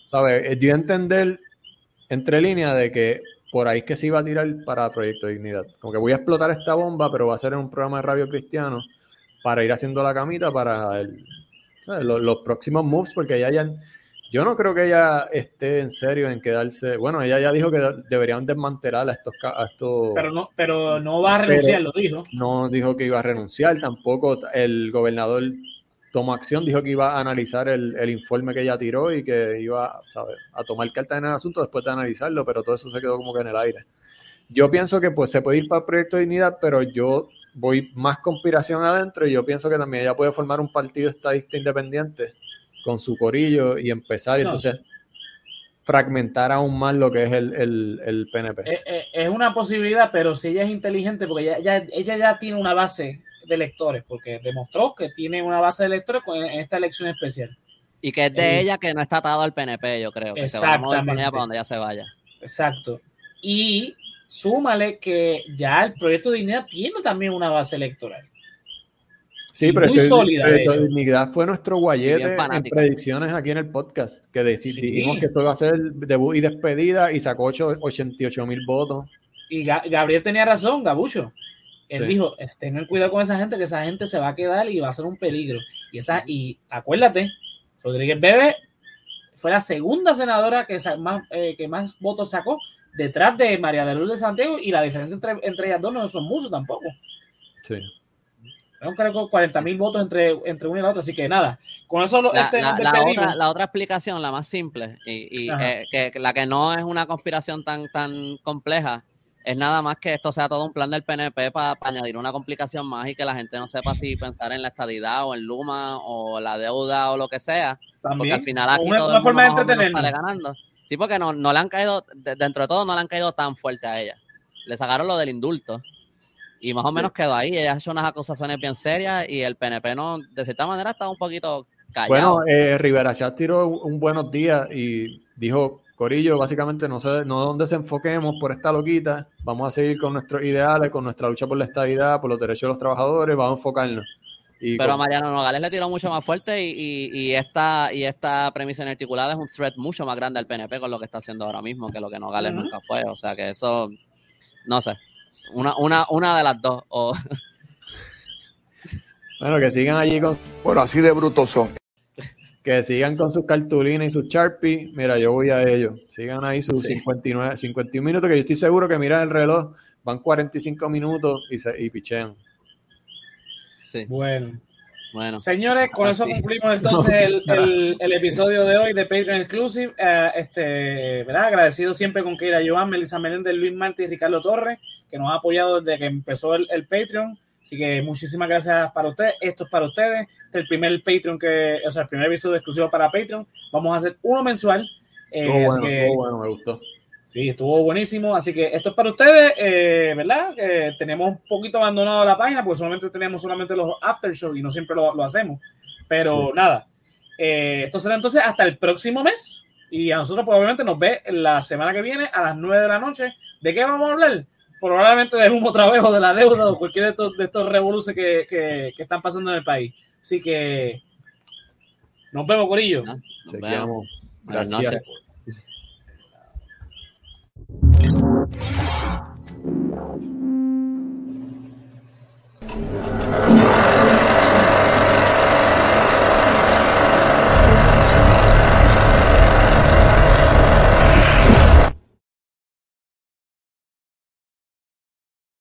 B: ¿Sabes? Eh, dio a entender entre líneas de que por ahí es que se iba a tirar para Proyecto Dignidad. Como que voy a explotar esta bomba, pero va a ser en un programa de radio cristiano para ir haciendo la camita para los, los, próximos moves, porque ya hayan yo no creo que ella esté en serio en quedarse. Bueno, ella ya dijo que deberían desmantelar a estos. estos
A: pero, no, pero no va a renunciar, lo dijo.
B: No dijo que iba a renunciar, tampoco el gobernador tomó acción, dijo que iba a analizar el, informe que ella tiró y que iba a tomar carta en el asunto después de analizarlo, pero todo eso se quedó como que en el aire. Yo pienso que pues se puede ir para el Proyecto de Dignidad, pero yo voy más conspiración adentro y yo pienso que también ella puede formar un partido estadista independiente con su corillo y empezar y entonces fragmentar aún más lo que es el, PNP.
A: Eh, eh, es, una posibilidad, pero si ella es inteligente, porque ella, ella ya tiene una base de electores, porque demostró que tiene una base de electores en esta elección especial.
C: Y que es de eh, ella que no está atado al PNP, yo creo. Que se va a mover para donde ella se vaya.
A: Exacto. Y súmale que ya el proyecto de Dignidad tiene también una base electoral.
B: Sí, pero muy sólida. Dignidad fue nuestro guayete en predicciones aquí en el podcast, que dijimos que esto iba a ser debut y despedida y sacó 88 mil votos.
A: Y Gabriel tenía razón, Gabucho. Él dijo, tengan cuidado con esa gente, que esa gente se va a quedar y va a ser un peligro. Y, esa, y acuérdate, Rodríguez Bebe fue la segunda senadora que más, eh, que más votos sacó detrás de María de Luz de Santiago y la diferencia entre, entre ellas dos no son muchos tampoco.
B: Sí.
A: Son creo 40 mil votos entre, entre una y la otra, así que nada. Con eso lo,
C: La,
A: este,
C: la-
A: nos
C: la otra, la otra explicación, la más simple, y, eh, que, la que no es una conspiración tan, tan compleja, es nada más que esto sea todo un plan del PNP para añadir una complicación más y que la gente no sepa si pensar en la estadidad o en Luma o la deuda o lo que sea, porque
A: También.
C: al final aquí
A: una,
C: todo
A: una
C: el mundo
A: forma de
C: sale ganando. Sí, porque no, no le han caído, de- dentro de todo no le han caído tan fuerte a ella. Le sacaron lo del indulto y más o menos quedó ahí. Ella ha hecho unas acusaciones bien serias y el PNP no, de cierta manera está un poquito callado.
B: Bueno, eh, Rivera Chat tiró un, buenos días y dijo, Corillo, básicamente no sé no dónde se enfoquemos por esta loquita, vamos a seguir con nuestros ideales, con nuestra lucha por la estabilidad, por los derechos de los trabajadores, vamos a enfocarnos. Y
C: Pero a Mariano Nogales le tiró mucho más fuerte y, y- y esta, y esta premisa inarticulada es un threat mucho más grande al PNP con lo que está haciendo ahora mismo que lo que Nogales
A: Ujú.
C: nunca fue. O sea que eso, no sé, una, una, una de las dos. O, <laughs>
B: bueno, que sigan allí con,
E: Bueno, así de brutos son.
B: que sigan con sus cartulinas y sus Sharpie. Mira, yo voy a ellos. Sigan ahí sus
C: Sí.
B: 59, 51 minutos, que yo estoy seguro que miran el reloj, van 45 minutos y, se, y pichean.
C: sí,
A: Bueno,
C: bueno.
A: señores, con eso
C: Así.
A: concluimos <laughs> entonces el, el- el episodio de hoy de Patreon Exclusive. Eh, este, ¿verdad? Agradecido siempre con Keira Joan, Melissa Meléndez, Luis Martí y Ricardo Torres, que nos ha apoyado desde que empezó el, el Patreon. Así que muchísimas gracias para ustedes. Esto es para ustedes. Este es el primer Patreon que, o sea, el primer episodio exclusivo para Patreon. Vamos a hacer uno mensual. Eh,
B: bueno,
A: que-
B: estuvo bueno, me gustó.
A: Sí, estuvo buenísimo. Así que esto es para ustedes, eh, ¿verdad? Que tenemos un poquito abandonado la página porque solamente tenemos solamente los after show y no siempre lo, lo hacemos. Pero
B: Sí.
A: nada, eh, esto será entonces hasta el próximo mes. Y a nosotros probablemente nos ve la semana que viene a las 9 de la noche. ¿De qué vamos a hablar? Probablemente del humo otra vez o de la deuda o cualquier de estos, de estos revoluciones que, que- que están pasando en el país. Así que nos vemos, Corillo.
C: Nos vemos.
B: Chequeamos.